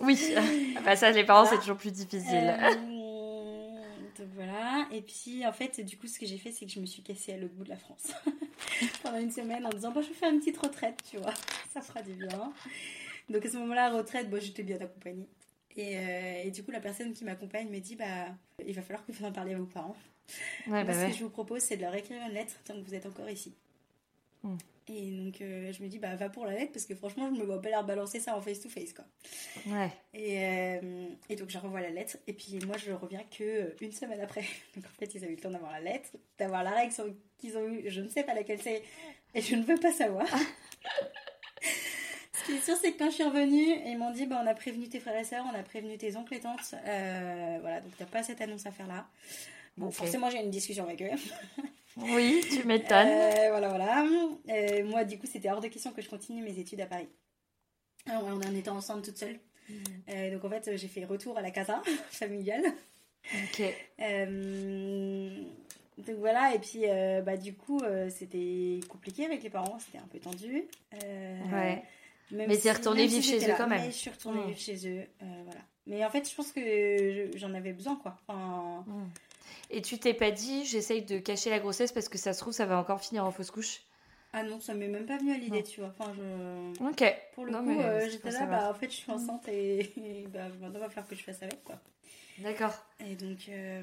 Oui, Ah bah ça, les parents, Voilà. c'est toujours plus difficile. Euh, donc voilà. Et puis en fait, du coup, ce que j'ai fait, c'est que je me suis cassée à l'autre bout de la France pendant une semaine en disant, bah, je vais faire une petite retraite, tu vois, ça fera du bien. Donc à ce moment-là, retraite, bah, j'étais bien accompagnée. Et, et, du coup, la personne qui m'accompagne me dit bah, il va falloir que vous en parliez à vos parents. Ouais, bah ce ouais. que je vous propose, c'est de leur écrire une lettre tant que vous êtes encore ici. Mm. Et donc, euh, je me dis, bah, va pour la lettre parce que franchement, je me vois pas leur balancer ça en face-to-face, quoi. Ouais. Et, euh, et donc, je renvoie la lettre. Et puis, moi, je reviens que euh, une semaine après. Donc, en fait, ils ont eu le temps d'avoir la lettre, d'avoir la réaction qu'ils ont eue. Je ne sais pas laquelle c'est. Et je ne veux pas savoir. Ce qui est sûr, c'est que quand je suis revenue, ils m'ont dit bah, on a prévenu tes frères et sœurs, on a prévenu tes oncles et tantes. Euh, voilà, donc t'as pas cette annonce à faire là. Bon, forcément, j'ai eu une discussion avec eux. Oui, tu m'étonnes. Euh, voilà, voilà. Euh, moi, du coup, c'était hors de question que je continue mes études à Paris. Alors, on en était ensemble toute seule. Euh, donc, en fait, j'ai fait retour à la casa familiale. Ok. Donc voilà, et puis euh, bah, du coup, euh, c'était compliqué avec les parents, c'était un peu tendu. Euh, Ouais. Même Mais t'es si- retournée même vivre si chez eux quand même. Mais je suis retournée Mm. vivre chez eux, euh, voilà. Mais en fait, je pense que je- j'en avais besoin, quoi. Enfin, Et tu t'es pas dit, j'essaye de cacher la grossesse parce que ça se trouve, ça va encore finir en fausse couche? Ah non, ça m'est même pas venu à l'idée, Non. tu vois. Enfin, je... Ok. Pour le Non, coup, euh, j'étais là, bah en fait, je suis enceinte et, et bah, maintenant, il va falloir que je fasse avec, quoi. D'accord. Et donc, euh,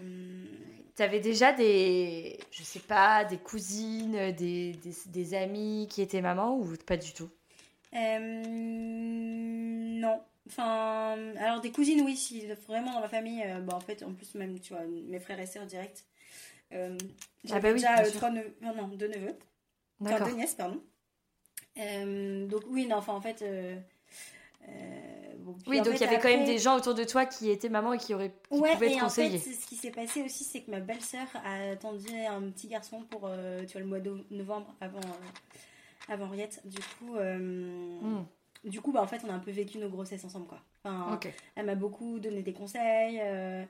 T'avais déjà des, je sais pas, des cousines, des, des, des amis qui étaient mamans ou pas du tout? Euh, non. Enfin, alors des cousines, oui, si vraiment dans ma famille, euh, bah, en fait, en plus, même, tu vois, mes frères et sœurs directs. Euh, J'avais bah oui, déjà euh, trois neveux, non, non, deux neveux, enfin deux nièces, pardon. Euh, donc, oui, non, enfin, en fait. euh, euh, bon, Oui, donc il y avait quand même des gens autour de toi qui étaient mamans et qui, auraient, qui Ouais, pouvaient et te en fait, conseiller. ce qui s'est passé aussi, c'est que ma belle-sœur a attendu un petit garçon pour, euh, tu vois, le mois de novembre avant, euh, avant Henriette. Du coup, euh, Hmm, du coup, bah, en fait, on a un peu vécu nos grossesses ensemble, quoi. Enfin. Elle m'a beaucoup donné des conseils. euh,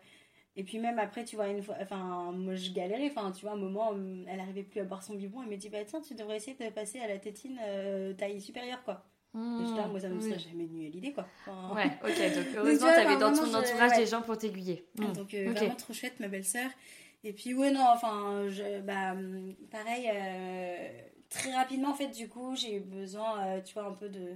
et puis même après, tu vois, une fois, enfin, moi je galérais. Enfin, tu vois, un moment, euh, elle arrivait plus à boire son biberon. Elle me dit, bah tiens, tu devrais essayer de passer à la tétine euh, taille supérieure, quoi. Et j'étais là, moi, ça me Hmm, serait oui. jamais venu à l'idée, quoi. Enfin, Ouais, ok. Donc tu heureusement, t'avais enfin, dans ton je- entourage ouais. des gens pour t'aiguiller. Hmm. Donc euh, vraiment trop chouette, ma belle-sœur. Et puis ouais non, enfin je, bah hum, pareil euh, très rapidement en fait du coup j'ai eu besoin euh, tu vois un peu de,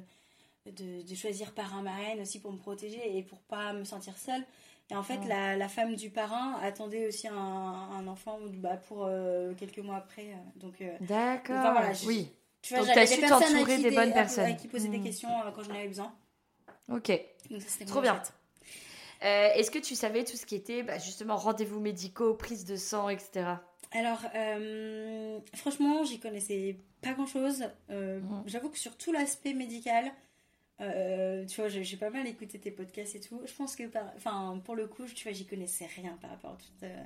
de de choisir parrain marraine aussi pour me protéger et pour pas me sentir seule. Et en fait la, la femme du parrain attendait aussi un, un enfant bah, pour euh, quelques mois après. euh, donc euh, D'accord. Enfin, voilà, je- oui. tu vois Donc, des su t'entourer des des- bonnes personnes. à qui poser des Mm. questions euh, quand j'en avais besoin. Ok. Donc ça Trop bien. Est-ce que tu savais tout ce qui était bah, justement rendez-vous médicaux, prise de sang, etc. Alors, euh, franchement, j'y connaissais pas grand chose. Mhm. J'avoue que sur tout l'aspect médical, euh, tu vois, j'ai pas mal écouté tes podcasts et tout. Je pense que, enfin, pour le coup, tu vois, j'y connaissais rien par rapport à toutes euh,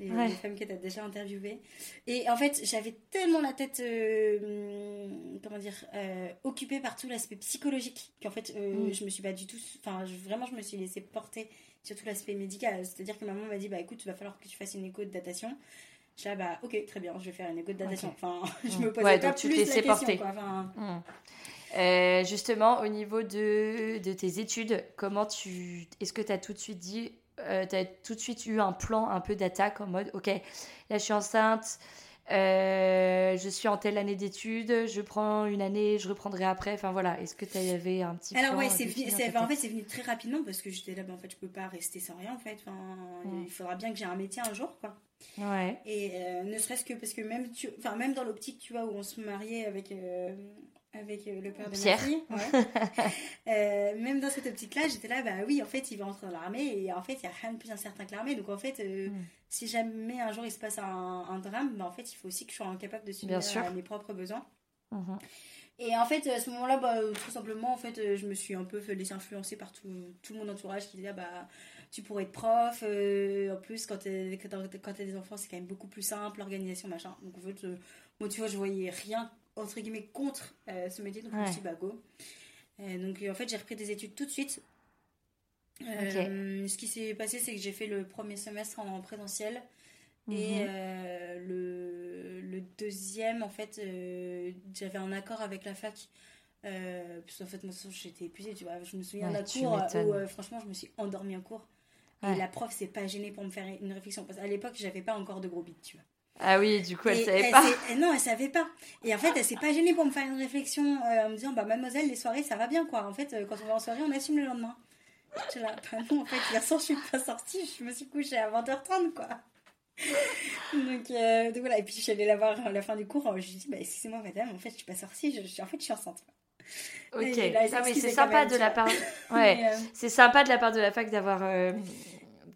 les, Ouais. les femmes que tu as déjà interviewées. Et en fait, j'avais tellement la tête, euh, comment dire, euh, occupée par tout l'aspect psychologique qu'en fait, euh, Mhm. je me suis pas du tout, enfin, vraiment, je me suis laissée porter sur tout l'aspect médical. C'est-à-dire que maman m'a dit, bah écoute, il va falloir que tu fasses une écho de datation. Je là, bah ok, très bien, je vais faire une écho de datation. Enfin, je Mm. me posais Ouais, pas donc tu plus la laissais question. Quoi. Enfin, Hmm. Euh, justement, au niveau de, de tes études, comment tu. Est-ce que tu as tout de suite dit. euh, tu as tout de suite eu un plan un peu d'attaque en mode ok, là je suis enceinte, euh, je suis en telle année d'études, je prends une année, je reprendrai après. Enfin voilà, est-ce que tu avais un petit Alors plan ouais, euh, c'est ta en fait c'est venu très rapidement parce que j'étais là, bah, en fait je peux pas rester sans rien en fait. Enfin, Mm. Il faudra bien que j'ai un métier un jour quoi. Ouais. Et euh, ne serait-ce que parce que même, tu, enfin, même dans l'optique, tu vois, où on se mariait avec, euh, avec euh, le père de Pierre. ma fille, ouais. Euh, même dans cette optique-là, j'étais là, bah oui, en fait, il va entrer dans l'armée et en fait, il n'y a rien de plus incertain que l'armée. Donc en fait, euh, Mm. si jamais un jour il se passe un, un drame, bah, en fait, il faut aussi que je sois capable de subir mes propres besoins. Mhm. Et en fait, à ce moment-là, bah, euh, tout simplement, en fait, euh, je me suis un peu laisser influencer par tout, tout mon entourage qui disait, bah, tu pourrais être prof. euh, en plus, quand t'es- quand t'as des enfants, c'est quand même beaucoup plus simple, l'organisation, machin. Donc, en fait, euh, moi, tu vois, je voyais rien, entre guillemets, contre euh, ce métier. Donc, je me Ouais. suis dit, bah, go. Donc, en fait, j'ai repris des études tout de suite. Ce qui s'est passé, c'est que j'ai fait le premier semestre en présentiel. Et Mhm. euh, le, le deuxième, en fait, euh, j'avais un accord avec la fac. Euh, parce qu'en fait, moi, j'étais épuisée, tu vois. Je me souviens Ouais, d'un cours où, euh, franchement, je me suis endormie en cours. Ouais. Et la prof s'est pas gênée pour me faire une réflexion. Parce qu'à l'époque, j'avais pas encore de gros bits, tu vois. Ah oui, du coup, elle Et savait pas. non, elle savait pas. Et en fait, elle s'est pas gênée pour me faire une réflexion euh, en me disant, bah, mademoiselle, les soirées, ça va bien, quoi. En fait, quand on va en soirée, on assume le lendemain. Là, bah non, en fait, hier soir, je suis pas sortie, je me suis couchée à 20h30, quoi. Donc, euh, donc voilà, et puis je suis allée la voir à la fin du cours, je lui ai dit, bah excusez-moi madame, en fait, je suis pas sortie, je, en fait, je suis enceinte. Ok, ah, mais c'est sympa de la part. Ouais, euh, c'est sympa de la part de la fac d'avoir euh,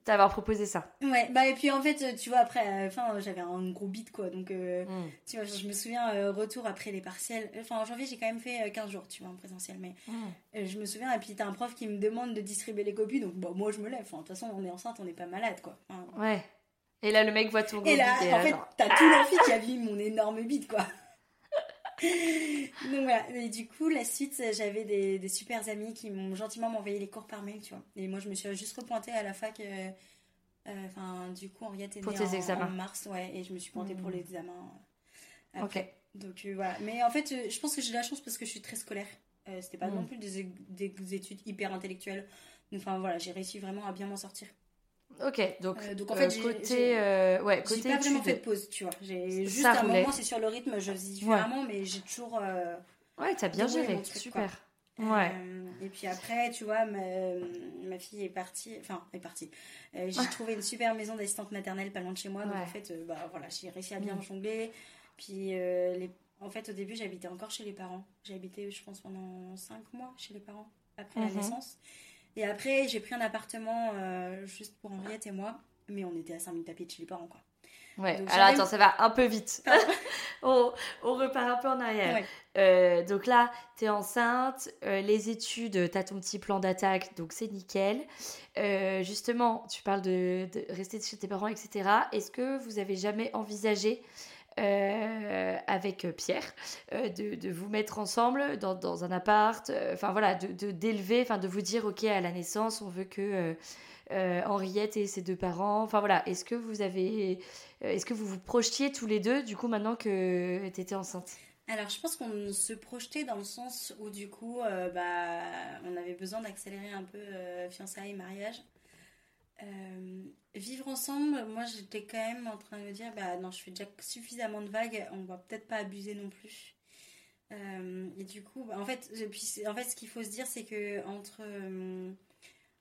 d'avoir proposé ça. Ouais, bah et puis en fait, tu vois, après, enfin, j'avais un gros beat quoi, donc mm. tu vois, je me souviens, retour après les partiels, enfin en janvier, j'ai quand même fait 15 jours, tu vois, en présentiel, mais mm. je me souviens, et puis t'as un prof qui me demande de distribuer les copies, donc bon, moi je me lève, de toute façon, on est enceinte, on n'est pas malade quoi. ouais. Et là, le mec voit ton gros Et là, en fait, t'as tout l'enfant qui a vu mon énorme bite, quoi. Donc voilà, et du coup, la suite, j'avais des, des super amis qui m'ont gentiment envoyé les cours par mail, tu vois. Et moi, je me suis juste repointée à la fac. Euh, euh, enfin, du coup, Henriette est pour tes en, examens. en mars, ouais, et je me suis pointée pour hmm. les examens. Euh, ok. Donc voilà. Mais en fait, je pense que j'ai de la chance parce que je suis très scolaire. C'était pas hmm. non plus des, des, études hyper intellectuelles. Enfin voilà, j'ai réussi vraiment à bien m'en sortir. Ok, donc, euh, donc en fait, côté, euh, ouais, côté pas vraiment fait de pause, tu vois. J'ai juste un moment, c'est sur le rythme, je faisais différemment, mais j'ai toujours. Euh, ouais, t'as bien géré, super. Ouais. et puis après, tu vois, ma, ma fille est partie, enfin, est partie. j'ai trouvé une super maison d'assistante maternelle pas loin de chez moi, donc en fait, bah voilà, j'ai réussi à bien mm. jongler. Puis les... en fait, au début, j'habitais encore chez les parents. J'ai habité, je pense, pendant 5 mois chez les parents après la mm-hmm. naissance. Et après, j'ai pris un appartement euh, juste pour Henriette et moi, mais on était à 5 minutes à pied de chez les parents, quoi. Ouais, alors attends, ça va un peu vite. on, on, repart un peu en arrière. Euh, donc là, tu es enceinte, euh, les études, tu as ton petit plan d'attaque, donc c'est nickel. justement, tu parles de, de, rester chez tes parents, etc. Est-ce que vous avez jamais envisagé euh, avec Pierre, euh, de, de, vous mettre ensemble dans, dans un appart, euh, enfin voilà, d'élever, enfin de vous dire, ok, à la naissance, on veut que Henriette et ses deux parents, enfin voilà, est-ce que vous avez, est-ce que vous vous projetiez tous les deux, du coup, maintenant que tu étais enceinte? Alors, je pense qu'on se projetait dans le sens où, du coup, bah, on avait besoin d'accélérer un peu fiançailles, mariage. Euh, vivre ensemble, moi j'étais quand même en train de me dire, bah non, je fais déjà suffisamment de vagues, on va peut-être pas abuser non plus. Euh, et du coup, bah, en fait, puis, en fait, ce qu'il faut se dire, c'est que entre, euh,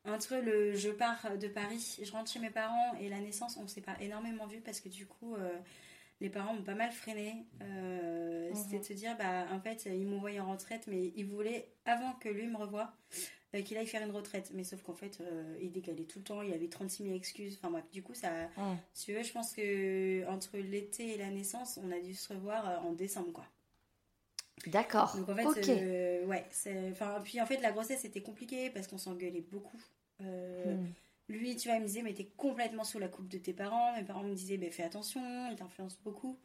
entre le je pars de Paris, je rentre chez mes parents et la naissance, on s'est pas énormément vu parce que du coup, les parents ont pas mal freiné. Mhm. C'était de se dire, bah en fait, ils m'envoyaient en retraite, mais ils voulaient, avant que lui me revoie, euh, qu'il aille faire une retraite. Mais sauf qu'en fait, euh, il décalait tout le temps, il avait 36 000 excuses. Enfin bref, du coup, ça. tu veux, je pense que entre l'été et la naissance, on a dû se revoir euh, en décembre, quoi. D'accord. Donc en fait, ouais. Enfin, puis en fait, la grossesse était compliquée parce qu'on s'engueulait beaucoup. Hmm. Lui, tu vois, il me disait, mais t'es complètement sous la coupe de tes parents. Mes parents me disaient, bah, fais attention, il t'influence beaucoup.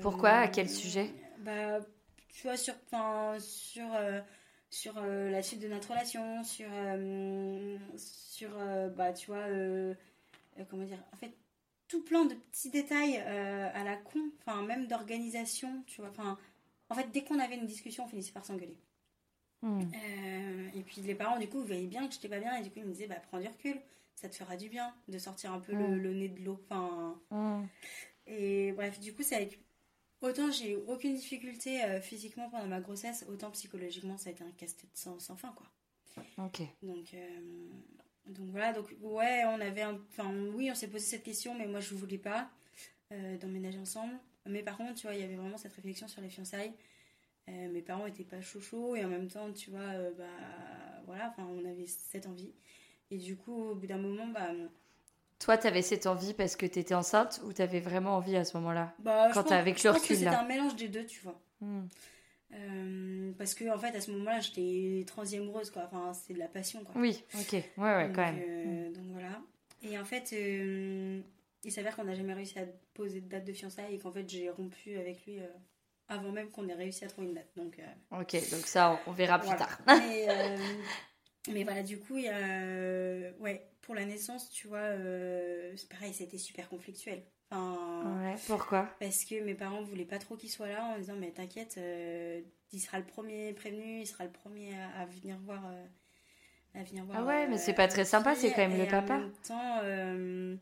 Pourquoi? À quel sujet? Bah, tu vois, sur. sur sur euh, la suite de notre relation, sur, euh, sur euh, bah, tu vois, comment dire, en fait, tout plein de petits détails à la con, enfin, même d'organisation, tu vois, enfin, en fait, dès qu'on avait une discussion, on finissait par s'engueuler. Hmm. et puis les parents, du coup, voyaient bien que j'étais pas bien, et du coup, ils me disaient, bah, prends du recul, ça te fera du bien de sortir un peu le, hmm. nez de l'eau, enfin. Hmm. Et bref, du coup, c'est avec Autant j'ai eu aucune difficulté euh, physiquement pendant ma grossesse, autant psychologiquement ça a été un casse-tête sans, fin quoi. Ok. Donc, euh, donc voilà, donc ouais, on avait Enfin oui, on s'est posé cette question, mais moi je voulais pas euh, d'emménager ensemble. Mais par contre, tu vois, il y avait vraiment cette réflexion sur les fiançailles. mes parents étaient pas chaud chaud et en même temps, tu vois, bah voilà, enfin on avait cette envie. Et du coup, au bout d'un moment, bah toi, tu avais cette envie parce que tu étais enceinte ou tu avais vraiment envie à ce moment-là bah, Quand tu avec le recul C'était un mélange des deux, tu vois. Hmm. Euh, parce que en fait à ce moment-là j'étais transième amoureuse quoi. Enfin c'est de la passion quoi. Oui ok. Ouais ouais donc, quand même. euh, hmm. donc voilà. Et en fait euh, il s'avère qu'on n'a jamais réussi à poser de date de fiançailles et qu'en fait j'ai rompu avec lui avant même qu'on ait réussi à trouver une date. Donc ok donc ça on, verra plus tard mais, voilà du coup il y a ouais pour la naissance, tu vois, euh, c'est pareil, c'était super conflictuel. Enfin, ouais, pourquoi? Parce que mes parents voulaient pas trop qu'il soit là en disant mais t'inquiète, euh, il sera le premier prévenu, il sera le premier à, venir voir. Euh, à venir voir ah ouais, mais c'est pas très sympa, c'est quand même le papa. En même temps,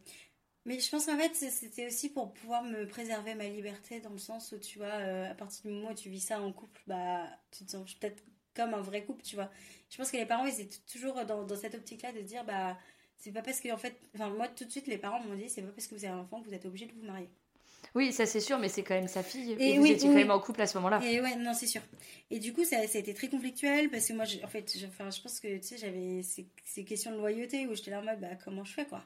mais je pense qu'en fait c'était aussi pour pouvoir me préserver ma liberté dans le sens où tu vois, à partir du moment où tu vis ça en couple, bah tu te sens peut-être comme un vrai couple, tu vois. Je pense que les parents, ils étaient toujours dans, dans cette optique-là de dire, bah, c'est pas parce que, en fait, enfin, moi, tout de suite, les parents m'ont dit, c'est pas parce que vous avez un enfant que vous êtes obligé de vous marier. Oui, ça c'est sûr, mais c'est quand même sa fille. Et Et, vous oui, étiez oui. quand même en couple à ce moment-là. Et ouais, non, c'est sûr. Et du coup, ça, ça a été très conflictuel parce que moi, en fait, je, enfin, je pense que, tu sais, j'avais ces, ces questions de loyauté où j'étais là en mode, bah, comment je fais, quoi?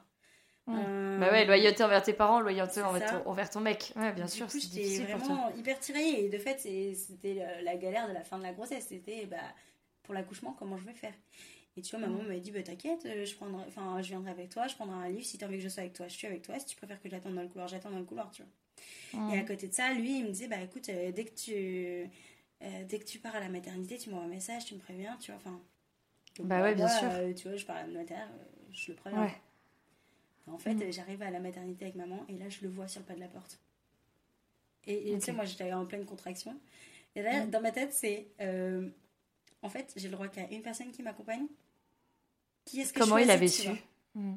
Euh, Bah ouais, loyauté envers tes parents, loyauté envers ton, envers ton mec. Ouais, bien Du sûr, coup, c'est j'étais difficile pour toi. vraiment hyper tiraillée. Et de fait, c'était la, galère de la fin de la grossesse. C'était, bah, pour l'accouchement, comment je vais faire? Et tu vois, maman Mm. m'a dit, bah, t'inquiète, euh, je, prendrai, enfin, je viendrai avec toi, je prendrai un livre. Si t'as envie que je sois avec toi, je suis avec toi. Si tu préfères que j'attende dans le couloir, j'attends dans le couloir, tu vois. Mm. Et à côté de ça, lui, il me disait, bah, écoute, euh, dès que tu... euh, dès que tu pars à la maternité, tu m'envoies un message, tu me préviens, tu vois, enfin... donc, Bah ouais, bien moi, sûr. euh, tu vois, je pars à la maternité, euh, je le préviens. Ouais. En fait, Mm. euh, j'arrive à la maternité avec maman et là, je le vois sur le pas de la porte. Et, et tu sais, moi, j'étais en pleine contraction. Et là, Mm. dans ma tête, c'est. euh, en fait, j'ai le droit qu'à une personne qui m'accompagne. Qui est-ce que Comment je il avait su Mm.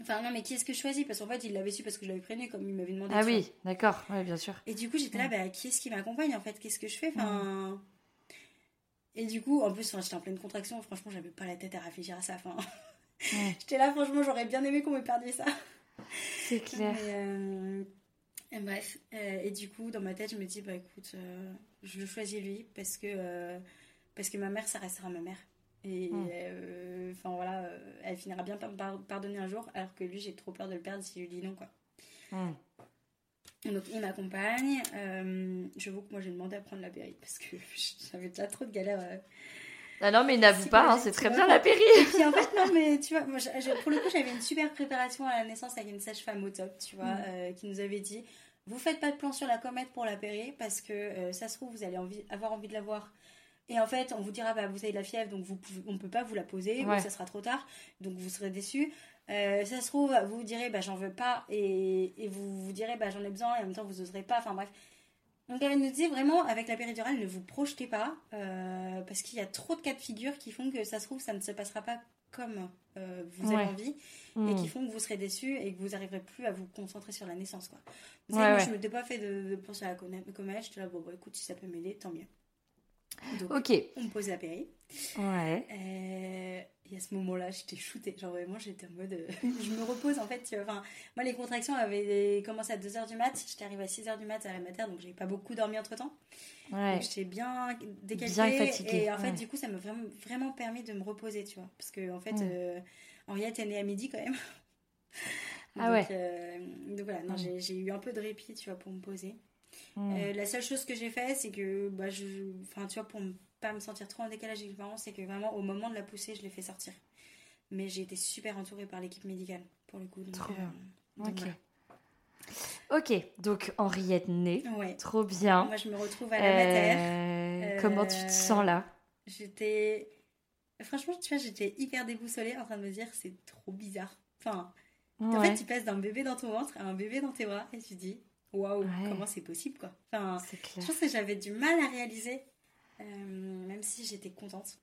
Enfin, non, mais qui est-ce que je choisis? Parce qu'en fait, il l'avait su parce que je l'avais prévenu, comme il m'avait demandé. Ah oui, d'accord, ouais, bien sûr. Et du coup, j'étais là, bah, qui est-ce qui m'accompagne en fait? Qu'est-ce que je fais? Enfin... Et du coup, en plus, j'étais en pleine contraction. Franchement, j'avais pas la tête à réfléchir à ça. Enfin, Ouais. j'étais là, franchement, j'aurais bien aimé qu'on me perdait ça. C'est clair. Mais, euh, et bref, euh, et du coup, dans ma tête, je me dis, bah écoute, euh, je le choisis lui parce que, parce que ma mère, ça restera ma mère. Et Mm. euh, enfin voilà, elle finira bien par me par- pardonner un jour, alors que lui, j'ai trop peur de le perdre si je lui dis non, quoi. Mm. Donc il m'accompagne. euh, J'avoue que moi, j'ai demandé à prendre la péri parce que j'avais déjà trop de galères. Ah non, mais n'avoue pas, hein, c'est très bien la péri. Et puis en fait, non, mais tu vois, moi, pour le coup, j'avais une super préparation à la naissance avec une sage-femme au top, tu vois, Mm. euh, qui nous avait dit vous faites pas de plan sur la comète pour la péri parce que euh, ça se trouve, vous allez envie, avoir envie de la voir. Et en fait, on vous dira bah, vous avez de la fièvre, donc vous pouvez, on peut pas vous la poser, Ouais. ça sera trop tard, donc vous serez déçus. Euh, ça se trouve, vous vous direz bah, j'en veux pas, et, et vous vous direz bah, j'en ai besoin, et en même temps, vous oserez pas, enfin bref. Donc elle nous dit vraiment, avec la péridurale, ne vous projetez pas, euh, parce qu'il y a trop de cas de figure qui font que ça se trouve, ça ne se passera pas comme euh, vous avez Ouais. envie, et qui font que vous serez déçus et que vous n'arriverez plus à vous concentrer sur la naissance. Quoi. Vous Ouais, savez, moi, ouais. je m'étais pas fait de, de penser à la comète, j'étais là, bon, bah, écoute, si ça peut m'aider, tant mieux. Donc, Ok. on me pose la péri. Ouais. Euh, et à ce moment-là, j'étais shootée. Genre vraiment, j'étais en mode. euh, je me repose en fait. Enfin, moi, les contractions avaient commencé à 2h du mat. J'étais arrivée à 6h du mat à la mater, donc j'avais pas beaucoup dormi entre temps. Ouais. Donc j'étais bien décalquée. Bien fatiguée, Et en fait, ouais. du coup, ça m'a vraiment, vraiment permis de me reposer, tu vois. Parce que en fait, euh, Henriette est née à midi quand même. Ah ouais. donc voilà, non, j'ai eu un peu de répit, tu vois, pour me poser. Mm. Euh, la seule chose que j'ai fait, c'est que, bah, je, enfin, tu vois, pour ne pas me sentir trop en décalage avec les parents, c'est que vraiment, au moment de la poussée, je l'ai fait sortir. Mais j'ai été super entourée par l'équipe médicale, pour le coup. Donc, Trop euh, bien. donc Ok. Ok, donc Henriette née. Ouais. Trop bien. Moi, je me retrouve à la mater. Euh, Comment tu te sens là? J'étais. Franchement, tu vois, j'étais hyper déboussolée en train de me dire, c'est trop bizarre. Enfin, en fait, tu passes d'un bébé dans ton ventre à un bébé dans tes bras et tu te dis, waouh, Ouais. comment c'est possible, quoi. Enfin, clair. Je pense que j'avais du mal à réaliser, euh, même si j'étais contente.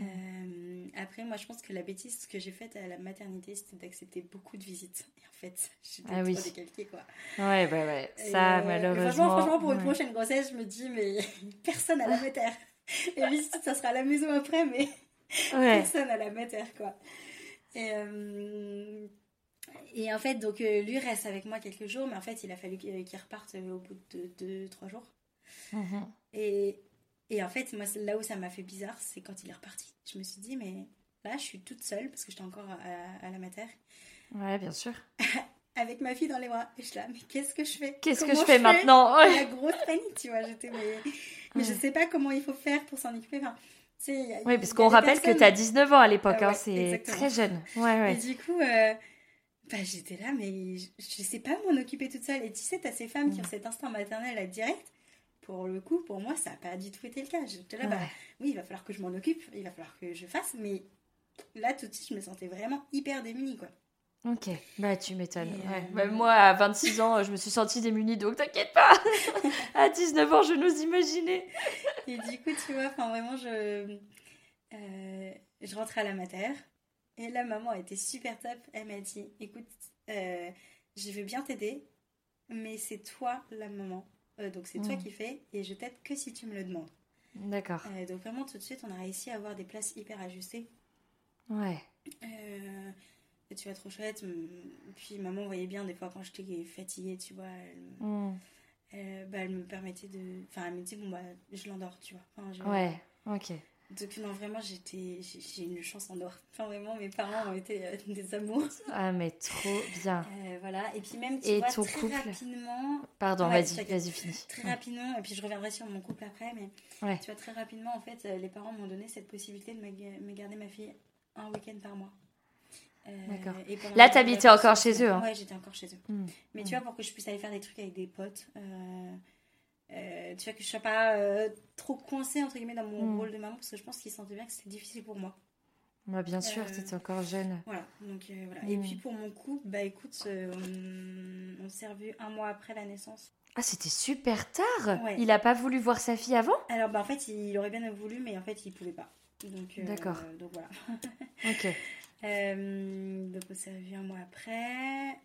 Euh, après, moi, je pense que la bêtise que j'ai faite à la maternité, c'était d'accepter beaucoup de visites. Et en fait, j'étais Ah trop oui. décalquée, quoi. Ouais, ouais, ouais. Ça, euh, malheureusement. Franchement, franchement, pour une prochaine grossesse, je me dis, mais personne à la mater. Et visite, ça sera à la maison après, mais Ouais. personne à la mater, quoi. Et, euh, et en fait, donc, euh, lui reste avec moi quelques jours, mais en fait, il a fallu qu'il qu'il reparte euh, au bout de 2-3 jours. Mhm. Et, et en fait, moi, là où ça m'a fait bizarre, c'est quand il est reparti. Je me suis dit, mais là, je suis toute seule, parce que j'étais encore à, à la mater, Ouais, bien sûr. avec ma fille dans les bras. Et je suis là, mais qu'est-ce que je fais? Qu'est-ce que je fais maintenant? Ouais. La grosse panique, tu vois. J'étais, mais, mais je Ouais. sais pas comment il faut faire pour s'en occuper. Enfin, tu sais, il y a- Oui, parce qu'on rappelle que tu as 19 ans à l'époque, Ah hein, c'est très jeune. Ouais, Et ouais. du coup, euh, bah, j'étais là, mais je, je sais pas m'en occuper toute seule. Et tu sais, t'as ces femmes qui Mm. ont cet instinct maternel à direct. Pour le coup, pour moi, ça n'a pas du tout été le cas. J'étais là, bah, Ouais. oui, il va falloir que je m'en occupe, il va falloir que je fasse, mais là, tout de suite, je me sentais vraiment hyper démunie, quoi. Ok, bah tu m'étonnes. Ouais. euh, Même moi, à 26 ans, je me suis sentie démunie, donc t'inquiète pas. à 19 ans, je n'ose imaginer. Et du coup, tu vois, enfin, vraiment, je, euh, je rentrais à la mater. Et la maman a été super top. Elle m'a dit, écoute, euh, je veux bien t'aider, mais c'est toi la maman. Euh, donc c'est toi Mm. qui fais, et je t'aide que si tu me le demandes. D'accord. Euh, donc vraiment tout de suite, on a réussi à avoir des places hyper ajustées. Ouais. Euh, tu vois, trop chouette. Hum, Puis maman voyait bien des fois quand j'étais fatiguée, tu vois, elle, me- Mm. bah, elle me permettait de... Enfin, elle me dit, bon, bah, je l'endors, tu vois. Enfin, je- Ouais. Ok. Donc non, vraiment, j'étais... J'ai une chance en or. Enfin, vraiment, mes parents ont été euh, des amours. Ah, mais trop bien. Euh, voilà. Et puis même, tu Et vois, ton très couple rapidement... Pardon, Ouais, vas-y, vas-y, finis. Très rapidement, et puis je reviendrai sur mon couple après, mais Ouais. tu vois, très rapidement, en fait, euh, les parents m'ont donné cette possibilité de me, ga- me garder ma fille un week-end par mois. Euh, D'accord. Là, t'habitais encore chez eux, hein. Ouais, j'étais encore chez eux. Mm. Mais tu vois, pour que je puisse aller faire des trucs avec des potes, euh, euh, tu vois, que je sois pas euh, trop coincée, entre guillemets, dans mon Mm. rôle de maman, parce que je pense qu'ils sentaient bien que c'était difficile pour moi. Ouais, bien sûr, Euh, t'étais encore jeune. Voilà, donc euh, voilà. Et Mm. puis pour mon couple, bah écoute, on, on s'est revus un mois après la naissance. Ah, c'était super tard Ouais. Il a pas voulu voir sa fille avant? Alors, bah en fait, il aurait bien voulu, mais en fait, il pouvait pas. Donc, D'accord. Donc voilà. Ok. Donc on s'est revus un mois après.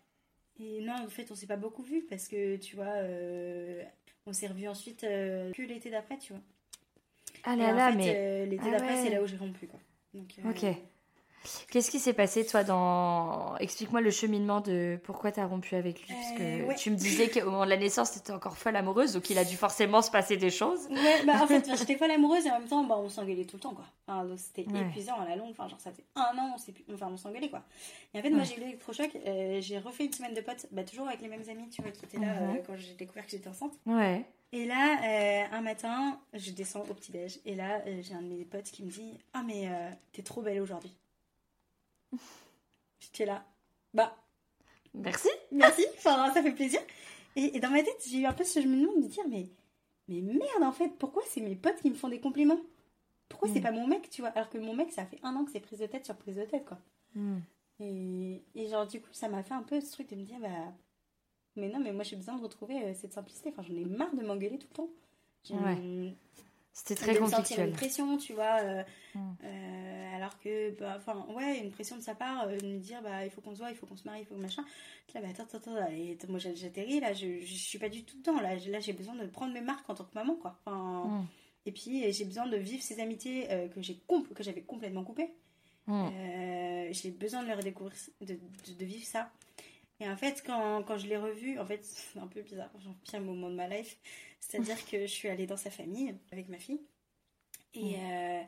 Et non, en fait, on s'est pas beaucoup vus parce que tu vois, euh, on s'est revus ensuite euh, que l'été d'après, tu vois. Ah Et là en là, fait, mais. euh, l'été Ah d'après, ouais. c'est là où j'ai rompu, quoi. Donc, euh, Ok. Qu'est-ce qui s'est passé, toi, dans. Explique-moi le cheminement de pourquoi t'as rompu avec lui. Parce que Euh, ouais. tu me disais qu'au moment de la naissance, t'étais encore folle amoureuse, donc il a dû forcément se passer des choses. Ouais, bah en fait, j'étais folle amoureuse et en même temps, bah, on s'engueulait tout le temps, quoi. Enfin, c'était Ouais. épuisant à la longue. Enfin, genre, ça fait un an, on s'est pu- enfin, on s'engueulait, quoi. Et en fait, moi, j'ai eu l'électrochoc. euh, j'ai refait une semaine de potes, bah, toujours avec les mêmes amis, tu vois, qui étaient là Mhm. euh, quand j'ai découvert que j'étais enceinte. Ouais. Et là, euh, un matin, je descends au petit-déj. Et là, euh, j'ai un de mes potes qui me dit Ah, mais euh, t'es trop belle aujourd'hui. J'étais là. Bah, Merci. merci, enfin, ça fait plaisir. Et, et dans ma tête, j'ai eu un peu ce de me dire Mais, mais merde, en fait, pourquoi c'est mes potes qui me font des compliments? Pourquoi c'est Mm. pas mon mec, tu vois? Alors que mon mec, ça fait un an que c'est prise de tête sur prise de tête, quoi. Hmm. Et, et genre, du coup, ça m'a fait un peu ce truc de me dire Bah, mais non, mais moi, j'ai besoin de retrouver euh, cette simplicité. Enfin, j'en ai marre de m'engueuler tout le temps. Ouais. C'était très de sentir une pression, tu vois. euh, Mm. euh, alors que, bah, enfin, ouais, une pression de sa part, euh, de me dire, bah, il faut qu'on se voit, il faut qu'on se marie, il faut que machin. Là, bah, attends, attends, attends, et moi j'atterris, là, je, je suis pas du tout dedans, là, J'ai- là, j'ai besoin de prendre mes marques en tant que maman, quoi. Enfin, Mm. Et puis, euh, j'ai besoin de vivre ces amitiés que j'ai que j'avais complètement coupées. Euh, j'ai besoin de le redécouvrir, de, de, de vivre ça. Et en fait, quand, quand je l'ai revu, en fait, c'est un peu bizarre, genre pire moment de ma life. C'est-à-dire que je suis allée dans sa famille avec ma fille. Et, euh,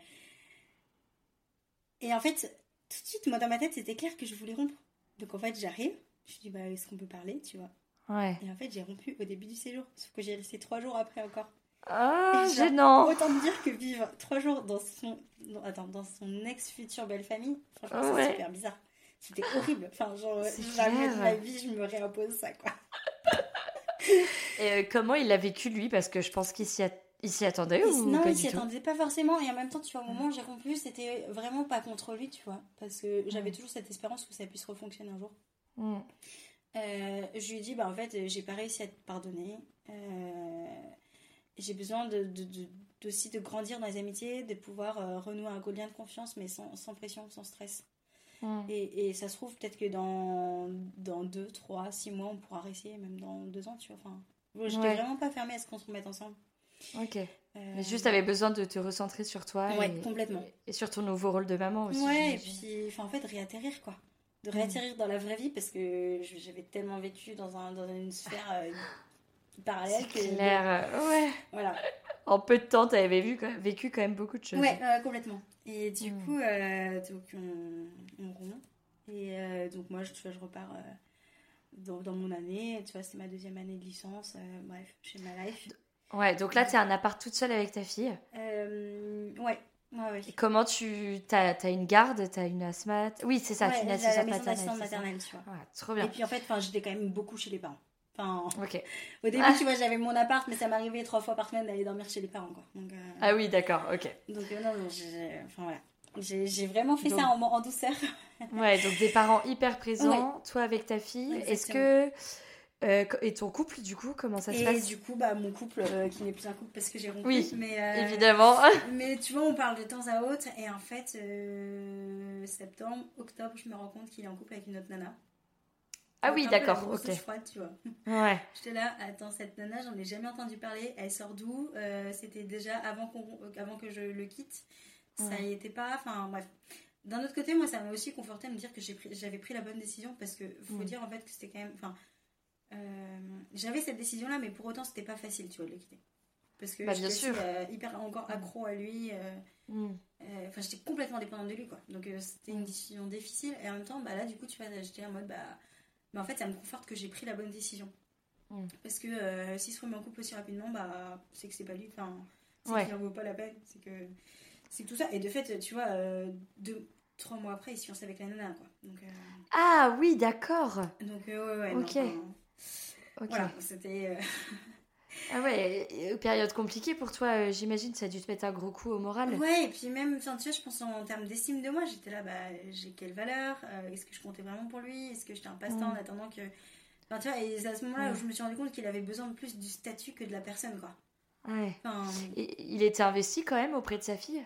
et en fait, tout de suite, moi dans ma tête, c'était clair que je voulais rompre. Donc en fait, j'arrive, je dis, bah, est-ce qu'on peut parler, tu vois? Ouais. Et en fait, j'ai rompu au début du séjour, sauf que j'ai resté trois jours après encore. Ah, genre, gênant. Autant te dire que vivre trois jours dans son, attends, dans son ex-future belle famille, franchement, c'est super bizarre. C'était horrible. Enfin, genre, jamais de ma vie, je me réimpose ça, quoi. Et euh, comment il l'a vécu, lui? Parce que je pense qu'il s'y a- il s'y attendait ou non, pas il s'y attendait pas forcément. Et en même temps, tu vois, au moment où j'ai rompu, c'était vraiment pas contre lui, tu vois. Parce que j'avais toujours cette espérance que ça puisse refonctionner un jour. Hmm. Euh, je lui ai dit, bah en fait, euh, j'ai pas réussi à te pardonner. Euh, j'ai besoin de, de, de- aussi de grandir dans les amitiés, de pouvoir euh, renouer un lien de confiance, mais sans, sans pression, sans stress. Hmm. Et, et ça se trouve, peut-être que dans, dans 2, 3, 6 mois, on pourra réessayer, même dans 2 ans, tu vois. Enfin, j'étais Ouais. vraiment pas fermée à ce qu'on se remette ensemble. Ok. Euh, Mais juste, t'avais besoin de te recentrer sur toi. Ouais, et, complètement. Et sur ton nouveau rôle de maman aussi. Ouais, et puis, enfin, en fait, réatterrir, quoi. De Mm. réatterrir dans la vraie vie, parce que je- j'avais tellement vécu dans, un, dans une sphère euh, parallèle que. C'est clair. euh, Ouais. Voilà. En peu de temps, t'avais vu, quand- vécu quand même beaucoup de choses. Ouais, complètement. Et du Mm. coup, donc on, on rompt. Et donc moi, je, je repars dans, dans mon année. Tu vois, c'est ma deuxième année de licence. euh, bref, chez ma life. Ouais, donc là, t'es un appart toute seule avec ta fille. Euh, ouais, ouais, ouais. Et comment tu. T'as as une garde, t'as une asthmate. Oui, c'est ça, Ouais, t'as une la maison maternelle. maternelle, tu vois. Ouais, trop Et bien. puis en fait, j'étais quand même beaucoup chez les parents. Enfin, Ok. au début, Ah. tu vois, j'avais mon appart, mais ça m'arrivait trois fois par semaine d'aller dormir chez les parents, quoi. Donc, euh, Ah oui, d'accord, ok. donc euh, non, non, j'ai, enfin voilà. J'ai vraiment fait Donc- ça en, en douceur. Ouais, donc des parents hyper présents, toi avec ta fille. Est-ce que. euh, et ton couple, du coup, comment ça se Et passe? du coup, bah, mon couple, euh, qui n'est plus un couple parce que j'ai rompu, Oui, mais, euh, Évidemment. mais tu vois, on parle de temps à autre, et en fait, septembre, octobre, je me rends compte qu'il est en couple avec une autre nana. Ah oui, d'accord, ok. froide, tu vois. Ouais. J'étais là, attends, cette nana, j'en ai jamais entendu parler. Elle sort d'où? C'était déjà avant, euh, avant que je le quitte. Ça y était pas. Enfin, bref. D'un autre côté, moi, ça m'a aussi conforté à me dire que pris, j'avais pris la bonne décision parce que faut dire en fait que c'était quand même. Enfin, euh, j'avais cette décision-là, mais pour autant, c'était pas facile, tu vois, de le quitter. Parce que Bah, bien sûr. euh, hyper encore accro à lui. euh, Mm. Enfin, j'étais complètement dépendante de lui, quoi. Donc, c'était une décision difficile. Et en même temps, bah, là, du coup, tu vois, j'étais en mode, bah, bah, en fait, ça me conforte que j'ai pris la bonne décision. Mm. Parce que s'il se remet en couple aussi rapidement, bah, c'est que c'est pas lui. Enfin, c'est Ouais. qu'il en vaut pas la peine. C'est que c'est tout ça. Et de fait, tu vois, euh, deux, trois mois après, il se fiance avec la nana, quoi. Donc, euh, Ah oui, d'accord. donc euh, ouais, ouais, non, Ok. Voilà, c'était. Ah ouais, période compliquée pour toi, j'imagine, ça a dû te mettre un gros coup au moral. Ouais, et puis même, enfin, tu vois, je pense en termes d'estime de moi, j'étais là, bah, j'ai quelle valeur Euh, Est-ce que je comptais vraiment pour lui Est-ce que j'étais un passe-temps Mm. en attendant que. Enfin, tu vois, et c'est à ce moment-là Mm. où je me suis rendu compte qu'il avait besoin de plus du statut que de la personne, quoi. Ouais. Enfin, Et il était investi quand même auprès de sa fille?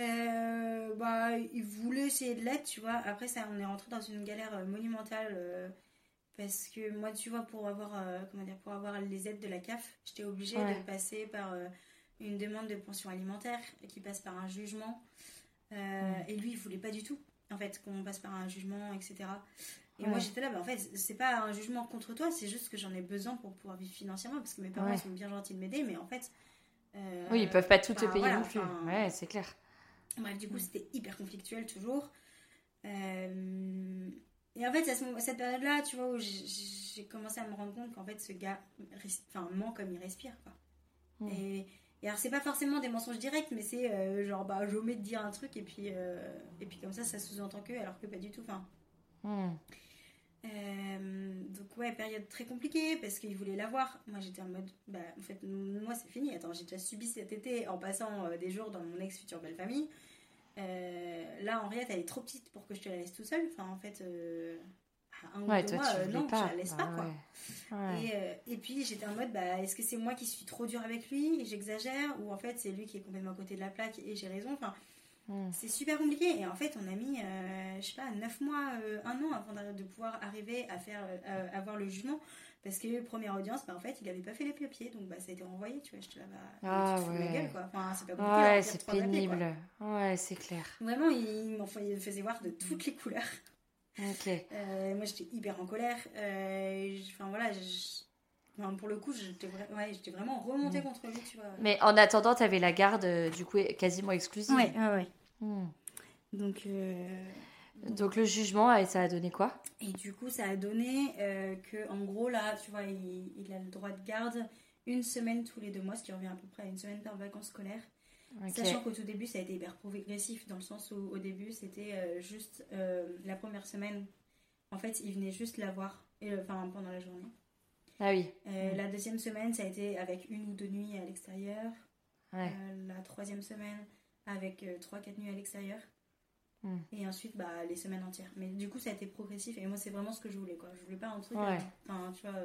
Euh, bah, il voulait essayer de l'être, tu vois. Après, ça, on est rentré dans une galère euh, monumentale. euh, parce que moi, tu vois, pour avoir, euh, comment dire, pour avoir les aides de la CAF, j'étais obligée Ouais. de passer par une demande de pension alimentaire qui passe par un jugement. Et lui, il voulait pas du tout, en fait, qu'on passe par un jugement, etc. Et Ouais. moi, j'étais là, bah, en fait, c'est pas un jugement contre toi, c'est juste que j'en ai besoin pour pouvoir vivre financièrement, parce que mes parents Ouais. sont bien gentils de m'aider, mais en fait. euh, Oui, ils peuvent pas tout te payer voilà, non plus. Ouais, c'est clair. Bref, du coup, Mm. c'était hyper conflictuel toujours. Euh, Et en fait, à ce cette période-là, tu vois, où j'ai- commencé à me rendre compte qu'en fait, ce gars res- enfin, ment comme il respire, quoi. Mm. Et, et alors, c'est pas forcément des mensonges directs, mais c'est euh, genre, bah, j'omets de dire un truc, et puis, euh, et puis comme ça, ça sous-entend que, alors que pas du tout. Enfin, Hmm. Euh, donc ouais, période très compliquée parce qu'il voulait l'avoir. Moi j'étais en mode, bah en fait moi c'est fini. Attends, j'ai déjà subi cet été en passant euh, des jours dans mon ex future belle famille. Euh, là Henriette elle est trop petite pour que je te la laisse tout seul. Enfin en fait, à un ou Ouais, deux toi, mois, non, pas. je la laisse Bah pas quoi. ouais. Ouais. Et, et puis j'étais en mode, bah, est-ce que c'est moi qui suis trop dure avec lui? Et j'exagère? Ou en fait c'est lui qui est complètement à côté de la plaque et j'ai raison? Enfin, Hmm. c'est super compliqué et en fait on a mis, euh, je sais pas, 9 mois, euh, un an avant de, pouvoir arriver à faire, euh, avoir le jugement parce que première audience, bah, en fait il avait pas fait les papiers donc bah, ça a été renvoyé, tu vois. Là, bah, Ah, tu te fous de ma ouais. gueule quoi. Enfin, c'est pas compliqué. Ouais, c'est trois papiers, pénible. Ouais, c'est clair. Vraiment, il m'en il me faisait voir de toutes les couleurs. Ok. Euh, moi, j'étais hyper en colère. Euh, Enfin, voilà. je- pour le coup, j'étais ouais, vraiment remontée Mm. contre lui, tu vois. Mais en attendant, t'avais la garde, euh, du coup, quasiment exclusive. Ouais, ouais, ouais. Hmm. Donc, euh, Donc le jugement, ça a donné quoi? Et du coup, ça a donné euh, que, en gros, là, tu vois, il, il a le droit de garde une semaine tous les deux mois, ce qui revient à peu près à une semaine par vacances scolaires. Sachant qu'au tout début, ça a été hyper progressif, dans le sens où, au début, c'était euh, juste euh, la première semaine. En fait, il venait juste la voir, et, enfin, pendant la journée. Ah oui. Euh, Mm. La deuxième semaine, ça a été avec une ou deux nuits à l'extérieur. Ouais. Euh, la troisième semaine, avec euh, trois, quatre nuits à l'extérieur. Mm. Et ensuite, bah, les semaines entières. Mais du coup, ça a été progressif. Et moi, c'est vraiment ce que je voulais, quoi. Je voulais pas un truc. Ouais. Enfin, tu vois.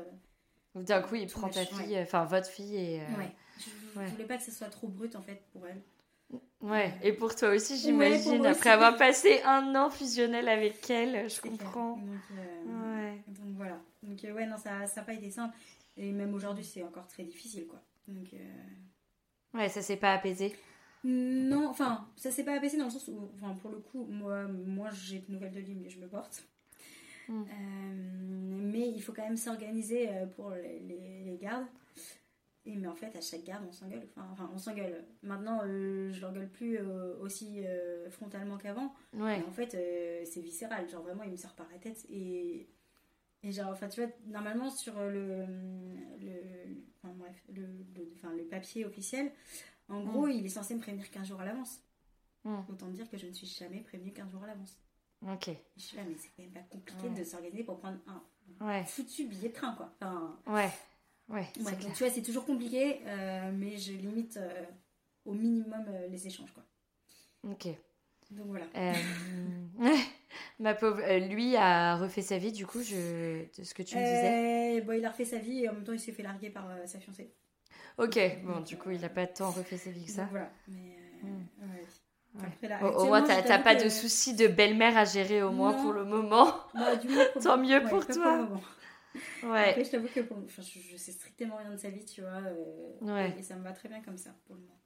Donc, D'un coup, il prend ta fille, enfin votre fille, et. euh, ouais. Je, je ouais. voulais pas que ce soit trop brut, en fait, pour elle. Ouais, et pour toi aussi, j'imagine, après aussi. avoir passé un an fusionnel avec elle, je comprends. Donc, euh, Ouais. donc voilà. Donc, euh, ouais, non, ça n'a pas été simple. Et même aujourd'hui, c'est encore très difficile, quoi. Donc. euh, Ouais, ça s'est pas apaisé. Non, enfin, ça s'est pas abaissé dans le sens où, enfin, pour le coup, moi, moi j'ai de nouvelles de lui, mais je me porte. Mm. Euh, mais il faut quand même s'organiser pour les, les- les gardes. Et, mais en fait, à chaque garde, on s'engueule. Enfin, enfin, on s'engueule. Maintenant, euh, je l'engueule plus euh, aussi euh, frontalement qu'avant. Ouais. Mais en fait, euh, c'est viscéral. Genre, vraiment, il me sort par la tête. Et, et genre, enfin, tu vois, normalement, sur le, le, enfin, bref, le, le- enfin, le papier officiel, en gros, il est censé me prévenir 15 jours à l'avance. Mm. Autant dire que je ne suis jamais prévenue 15 jours à l'avance. Ok. Je suis là, mais c'est quand même pas compliqué Ouais. de s'organiser pour prendre un Ouais. foutu billet de train, quoi. Enfin, Ouais. Ouais. ouais, donc tu vois, c'est toujours compliqué, euh, mais je limite euh, au minimum euh, les échanges, quoi. Ok. Donc voilà. Ma pauvre, lui a refait sa vie, du coup, je... de ce que tu me disais. Bon, il a refait sa vie et en même temps, il s'est fait larguer par sa fiancée. Ok, bon, du coup, il a pas tant refait sa vie que ça. Donc voilà. Mais euh, Mm. ouais. Ouais. au, moins, t'as pas de soucis de belle-mère à gérer au moins pour le moment. Bah, du Tant mieux pour toi. Ouais. Après, je t'avoue que je, sais strictement rien de sa vie, tu vois. ouais. Et ça me va très bien comme ça pour le moment.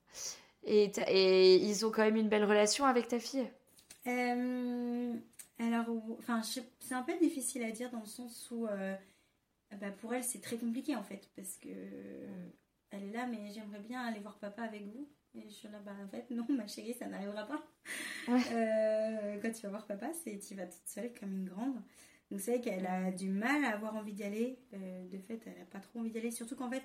Et, et ils ont quand même une belle relation avec ta fille? Euh, Alors, enfin, c'est un peu difficile à dire dans le sens où, euh, bah, pour elle, c'est très compliqué en fait, parce que elle est là, mais j'aimerais bien aller voir papa avec vous. Et je suis là, bah en fait, non, ma chérie, ça n'arrivera pas. Euh, quand tu vas voir papa, c'est tu vas toute seule comme une grande. Donc c'est vrai qu'elle a du mal à avoir envie d'y aller. de fait, elle a pas trop envie d'y aller. Surtout qu'en fait,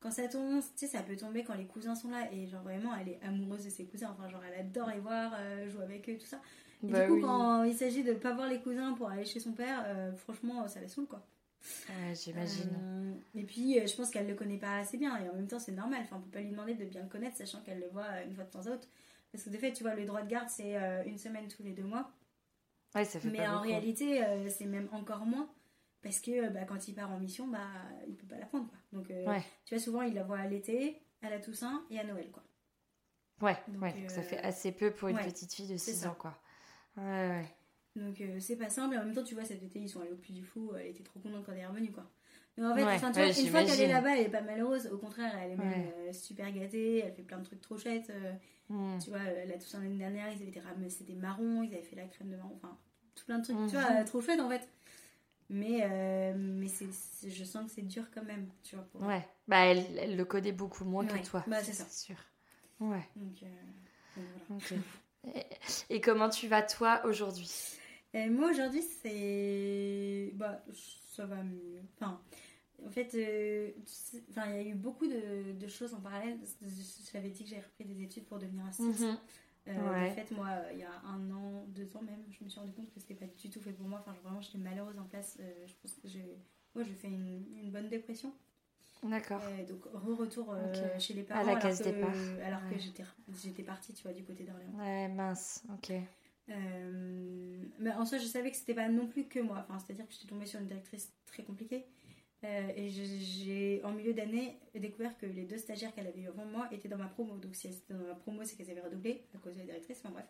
quand ça tombe, tu sais, ça peut tomber quand les cousins sont là. Et genre vraiment, elle est amoureuse de ses cousins. Enfin, genre, elle adore les voir, euh, jouer avec eux, tout ça. Et du bah coup, quand il s'agit de pas voir les cousins pour aller chez son père, euh, franchement, ça la saoule, quoi. Ouais, j'imagine. Euh, et puis, je pense qu'elle le connaît pas assez bien. Et en même temps, c'est normal. Enfin, on peut pas lui demander de bien le connaître, sachant qu'elle le voit une fois de temps en temps. Parce que de fait, tu vois, le droit de garde, c'est une semaine tous les deux mois. Ouais, ça fait Mais en réalité, c'est même encore moins parce que bah, quand il part en mission, bah, il peut pas la prendre. Quoi. Donc, euh, tu vois, souvent, il la voit à l'été, à la Toussaint et à Noël. Quoi. Ouais, ouais ça fait euh, assez peu pour une petite fille de 6 ans. Quoi. Ouais. Donc, euh, c'est pas simple. Et en même temps, tu vois, cet été, ils sont allés au Puy du Fou. Elle était trop contente quand elle est revenue. Quoi. Mais en fait, tu vois, une fois qu'elle est là-bas, elle est pas malheureuse. Au contraire, elle est même super gâtée. Elle fait plein de trucs trop chouettes. Hmm. Tu vois, la Toussaint l'année dernière, ils avaient ramassé des marrons, ils avaient fait la crème de marron. Enfin, tout plein de trucs. Tu vois, trop chouette en fait. Mais, euh, mais c'est, je sens que c'est dur quand même, tu vois. Pour... Ouais, bah elle, elle, le connaît beaucoup moins que toi. Bah c'est ça. sûr. Ouais. Donc, euh, voilà. et, comment tu vas toi aujourd'hui? Moi aujourd'hui c'est... Bah ça va mieux. Enfin, en fait, euh, il y a eu beaucoup de, de, choses en parallèle. J'avais dit que j'avais repris des études pour devenir assistante. Mhm. Euh, en fait, moi, il y a un an, deux ans même, je me suis rendu compte que c'était pas du tout fait pour moi. Enfin, vraiment, j'étais malheureuse en classe. Euh, je pense que moi, j'ai fait une, une, bonne dépression. D'accord. donc, re-retour euh, chez les parents. À la case alors que, départ. Alors que j'étais, j'étais partie, tu vois, du côté d'Orléans. Ouais, mince, ok. mais en soi, je savais que c'était pas non plus que moi. Enfin, c'est-à-dire que j'étais tombée sur une directrice très compliquée. Euh, et j'ai, en milieu d'année, découvert que les deux stagiaires qu'elle avait eu avant moi étaient dans ma promo. Donc, si elles étaient dans ma promo, c'est qu'elles avaient redoublé à cause de la directrice. Enfin, bref.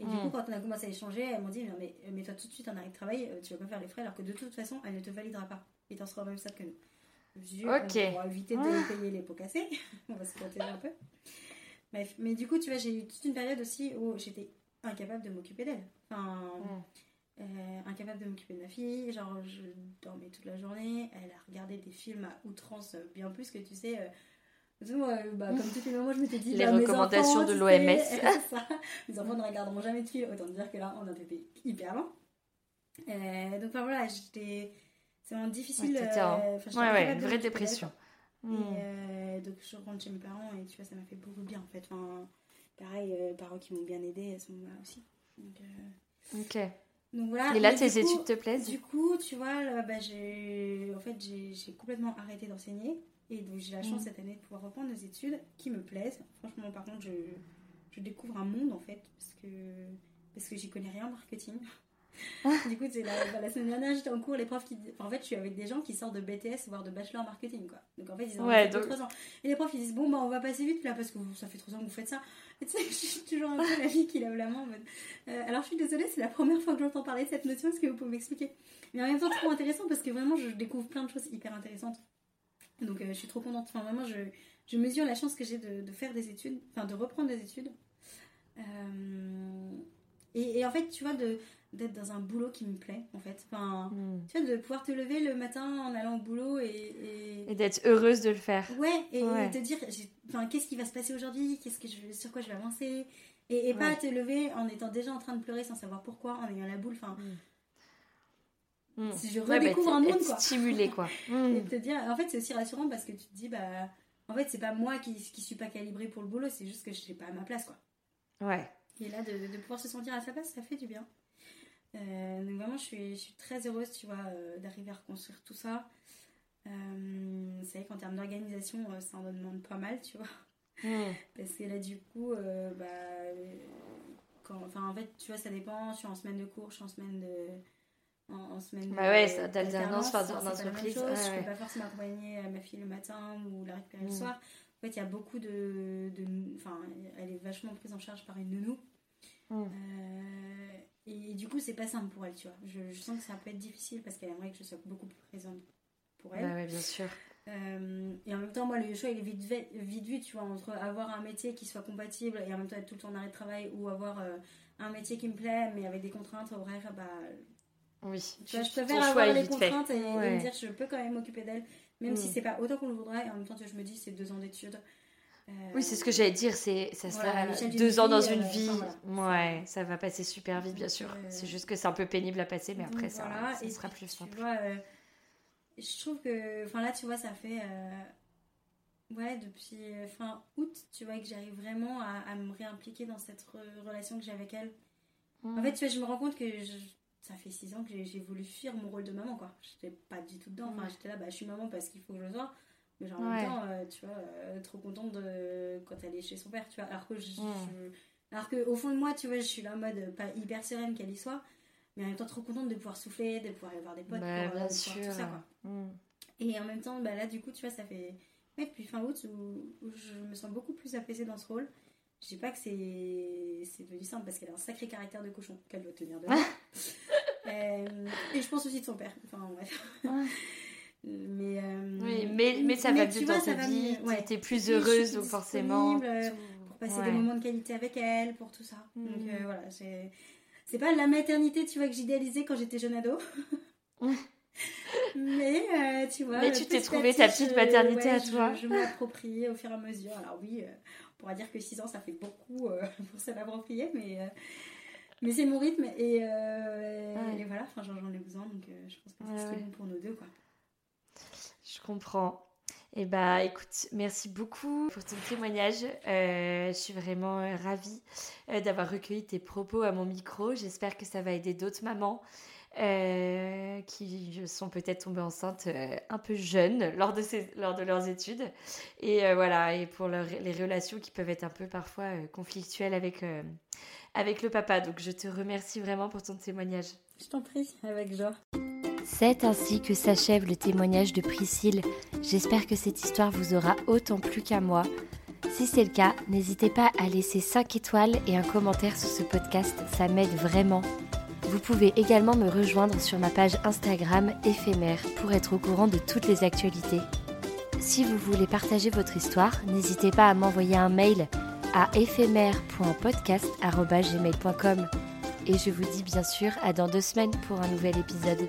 Et du coup, hmm. quand on a commencé à échanger, elles m'ont dit mais, mais toi, tout de suite en arrêt de travail, euh, tu vas pas faire les frais, alors que de toute façon, elle ne te validera pas. Et t'en seras au même stade que nous. Je ok. On va éviter de ah. payer les pots cassés. on va se protéger un peu. Bref. Mais du coup, tu vois, j'ai eu toute une période aussi où j'étais incapable de m'occuper d'elle. Enfin. Hmm. Euh, incapable de m'occuper de ma fille, genre je dormais toute la journée, elle a regardé des films à outrance euh, bien plus que tu sais. Euh, bah, comme toutes les moments, je m'étais dit. Les recommandations de l'OMS. les enfants ne regarderont jamais de films, autant dire que là, on a été hyper loin. donc, enfin voilà, j'étais. C'est vraiment difficile. Ouais, ouais, ouais, une vraie dépression. Hmm. Et donc, je rentre chez mes parents et tu vois, ça m'a fait beaucoup bien en fait. Enfin, pareil, parents qui m'ont bien aidé à ce moment-là aussi. Donc, ok. Donc voilà. Et là, tes études te plaisent Du coup, tu vois, bah, j'ai en fait, j'ai complètement arrêté d'enseigner. Et donc, j'ai la chance mm. cette année de pouvoir reprendre des études qui me plaisent. Franchement, par contre, je, je découvre un monde en fait, parce que, parce que j'y connais rien en marketing. du coup, la, bah, la semaine dernière, j'étais en cours, les profs qui. en fait, je suis avec des gens qui sortent de BTS, voire de bachelor marketing, quoi. Donc, en fait, ils ont ouais, donc... 3 ans. Et les profs, ils disent Bon, bah, on va passer vite là, parce que ça fait 3 ans que vous faites ça. Et tu sais, je suis toujours un peu la fille qui lève la main en mode. Euh, alors, je suis désolée, c'est la première fois que j'entends parler de cette notion, est-ce que vous pouvez m'expliquer? Mais en même temps, c'est trop intéressant parce que vraiment, je découvre plein de choses hyper intéressantes. Donc, euh, je suis trop contente. Enfin, vraiment, je, je mesure la chance que j'ai de, de, faire des études, enfin, de reprendre des études. Euh, et, et, en fait, tu vois, de d'être dans un boulot qui me plaît en fait. Enfin hmm. tu vois de pouvoir te lever le matin en allant au boulot et et, d'être heureuse de le faire. Ouais et, te dire enfin qu'est-ce qui va se passer aujourd'hui? Qu'est-ce que je sur quoi je vais avancer? Et, et pas te lever en étant déjà en train de pleurer sans savoir pourquoi en ayant la boule enfin. Si je redécouvre un monde quoi. stimulé quoi. Et te dire en fait c'est aussi rassurant parce que tu te dis bah en fait c'est pas moi qui qui suis pas calibrée pour le boulot c'est juste que je suis pas à ma place quoi. Ouais. Et là de, de pouvoir se sentir à sa place ça fait du bien euh, donc vraiment, je suis, je suis très heureuse, tu vois, euh, d'arriver à reconstruire tout ça. Euh, c'est vrai qu'en termes d'organisation, ça en demande pas mal, tu vois. Parce que là, du coup, bah, quand, enfin, en fait, tu vois, ça dépend. Je suis en semaine de cours, je suis en semaine de. En, semaine bah ouais, d'alternance, enfin, d'entreprise. Ouais, je peux pas forcément accompagner ma fille le matin ou la récupérer le hmm. soir. En fait, il y a beaucoup de. Enfin, elle est vachement prise en charge par une nounou. Mm. Euh, et du coup, c'est pas simple pour elle, tu vois. Je, sens que ça peut être difficile parce qu'elle aimerait que je sois beaucoup plus présente pour elle. Bah ouais, bien sûr. Euh, et en même temps, moi, le choix, il est vite, vite, vite, tu vois, entre avoir un métier qui soit compatible et en même temps être tout le temps en arrêt de travail ou avoir euh, un métier qui me plaît mais avec des contraintes horaires, bah. Oui, tu vois, je préfère avoir les contraintes et, me dire je peux quand même m'occuper d'elle, même si mm. c'est pas autant qu'on le voudrait. Et en même temps, tu vois, je me dis, c'est deux ans d'études. Euh, oui, c'est ce que j'allais dire, c'est ça sera deux ans dans une vie. ouais, ça va passer super vite, bien sûr. C'est juste que c'est un peu pénible à passer, mais après, ça, ça sera plus simple. Tu vois, je trouve que, enfin là, tu vois, ça fait, euh, ouais, depuis euh, fin août, tu vois, que j'arrive vraiment à, me réimpliquer dans cette relation que j'ai avec elle. En mm. fait, tu vois, je me rends compte que ça fait six ans que j'ai voulu fuir mon rôle de maman, quoi. J'étais pas du tout dedans. Enfin, j'étais là, bah, je suis maman parce qu'il faut que je le sois. Mais genre, en même temps, euh, tu vois, trop contente de, quand elle est chez son père, tu vois. Alors que, je, alors que au fond de moi, tu vois, je suis là en mode pas hyper sereine qu'elle y soit mais en même temps trop contente de pouvoir souffler, de pouvoir aller voir des potes, bah, pour, euh, tout ça quoi. Mm. Et en même temps, bah, là du coup, tu vois, ça fait ouais, depuis fin août où, je me sens beaucoup plus apaisée dans ce rôle. Je sais pas que c'est c'est devenu simple parce qu'elle a un sacré caractère de cochon qu'elle doit tenir de euh, et je pense aussi de son père. Enfin bref. Mais, euh, oui, mais, mais ça va mieux dans ta vie, ouais. t'es plus heureuse donc forcément. Pour passer des moments de qualité avec elle, pour tout ça. Donc mm. voilà, c'est pas la maternité, tu vois, que j'idéalisais quand j'étais jeune ado. Mais euh, tu vois. Mais tu t'es trouvé ta petite maternité à toi. Je, je m'approprie au fur et à mesure. Alors oui, euh, on pourra dire que 6 ans ça fait beaucoup euh, pour se l'approprier, mais, mais c'est mon rythme et, et voilà, enfin, j'en ai besoin donc je pense que c'est bon pour nous deux. quoi. Comprends. Eh bah, écoute, merci beaucoup pour ton témoignage. Euh, je suis vraiment euh, ravie euh, d'avoir recueilli tes propos à mon micro. J'espère que ça va aider d'autres mamans qui sont peut-être tombées enceintes un peu jeunes lors de, ces, lors de leurs études. Et voilà, et pour les relations qui peuvent être un peu parfois conflictuelles avec, avec le papa. Donc, je te remercie vraiment pour ton témoignage. Je t'en prie, avec joie. C'est ainsi que s'achève le témoignage de Priscille. J'espère que cette histoire vous aura autant plu qu'à moi. Si c'est le cas, n'hésitez pas à laisser 5 étoiles et un commentaire sur ce podcast, ça m'aide vraiment. Vous pouvez également me rejoindre sur ma page Instagram éphémère pour être au courant de toutes les actualités. Si vous voulez partager votre histoire, n'hésitez pas à m'envoyer un mail à éphémère.podcast.gmail.com. Et je vous dis bien sûr à dans deux semaines pour un nouvel épisode.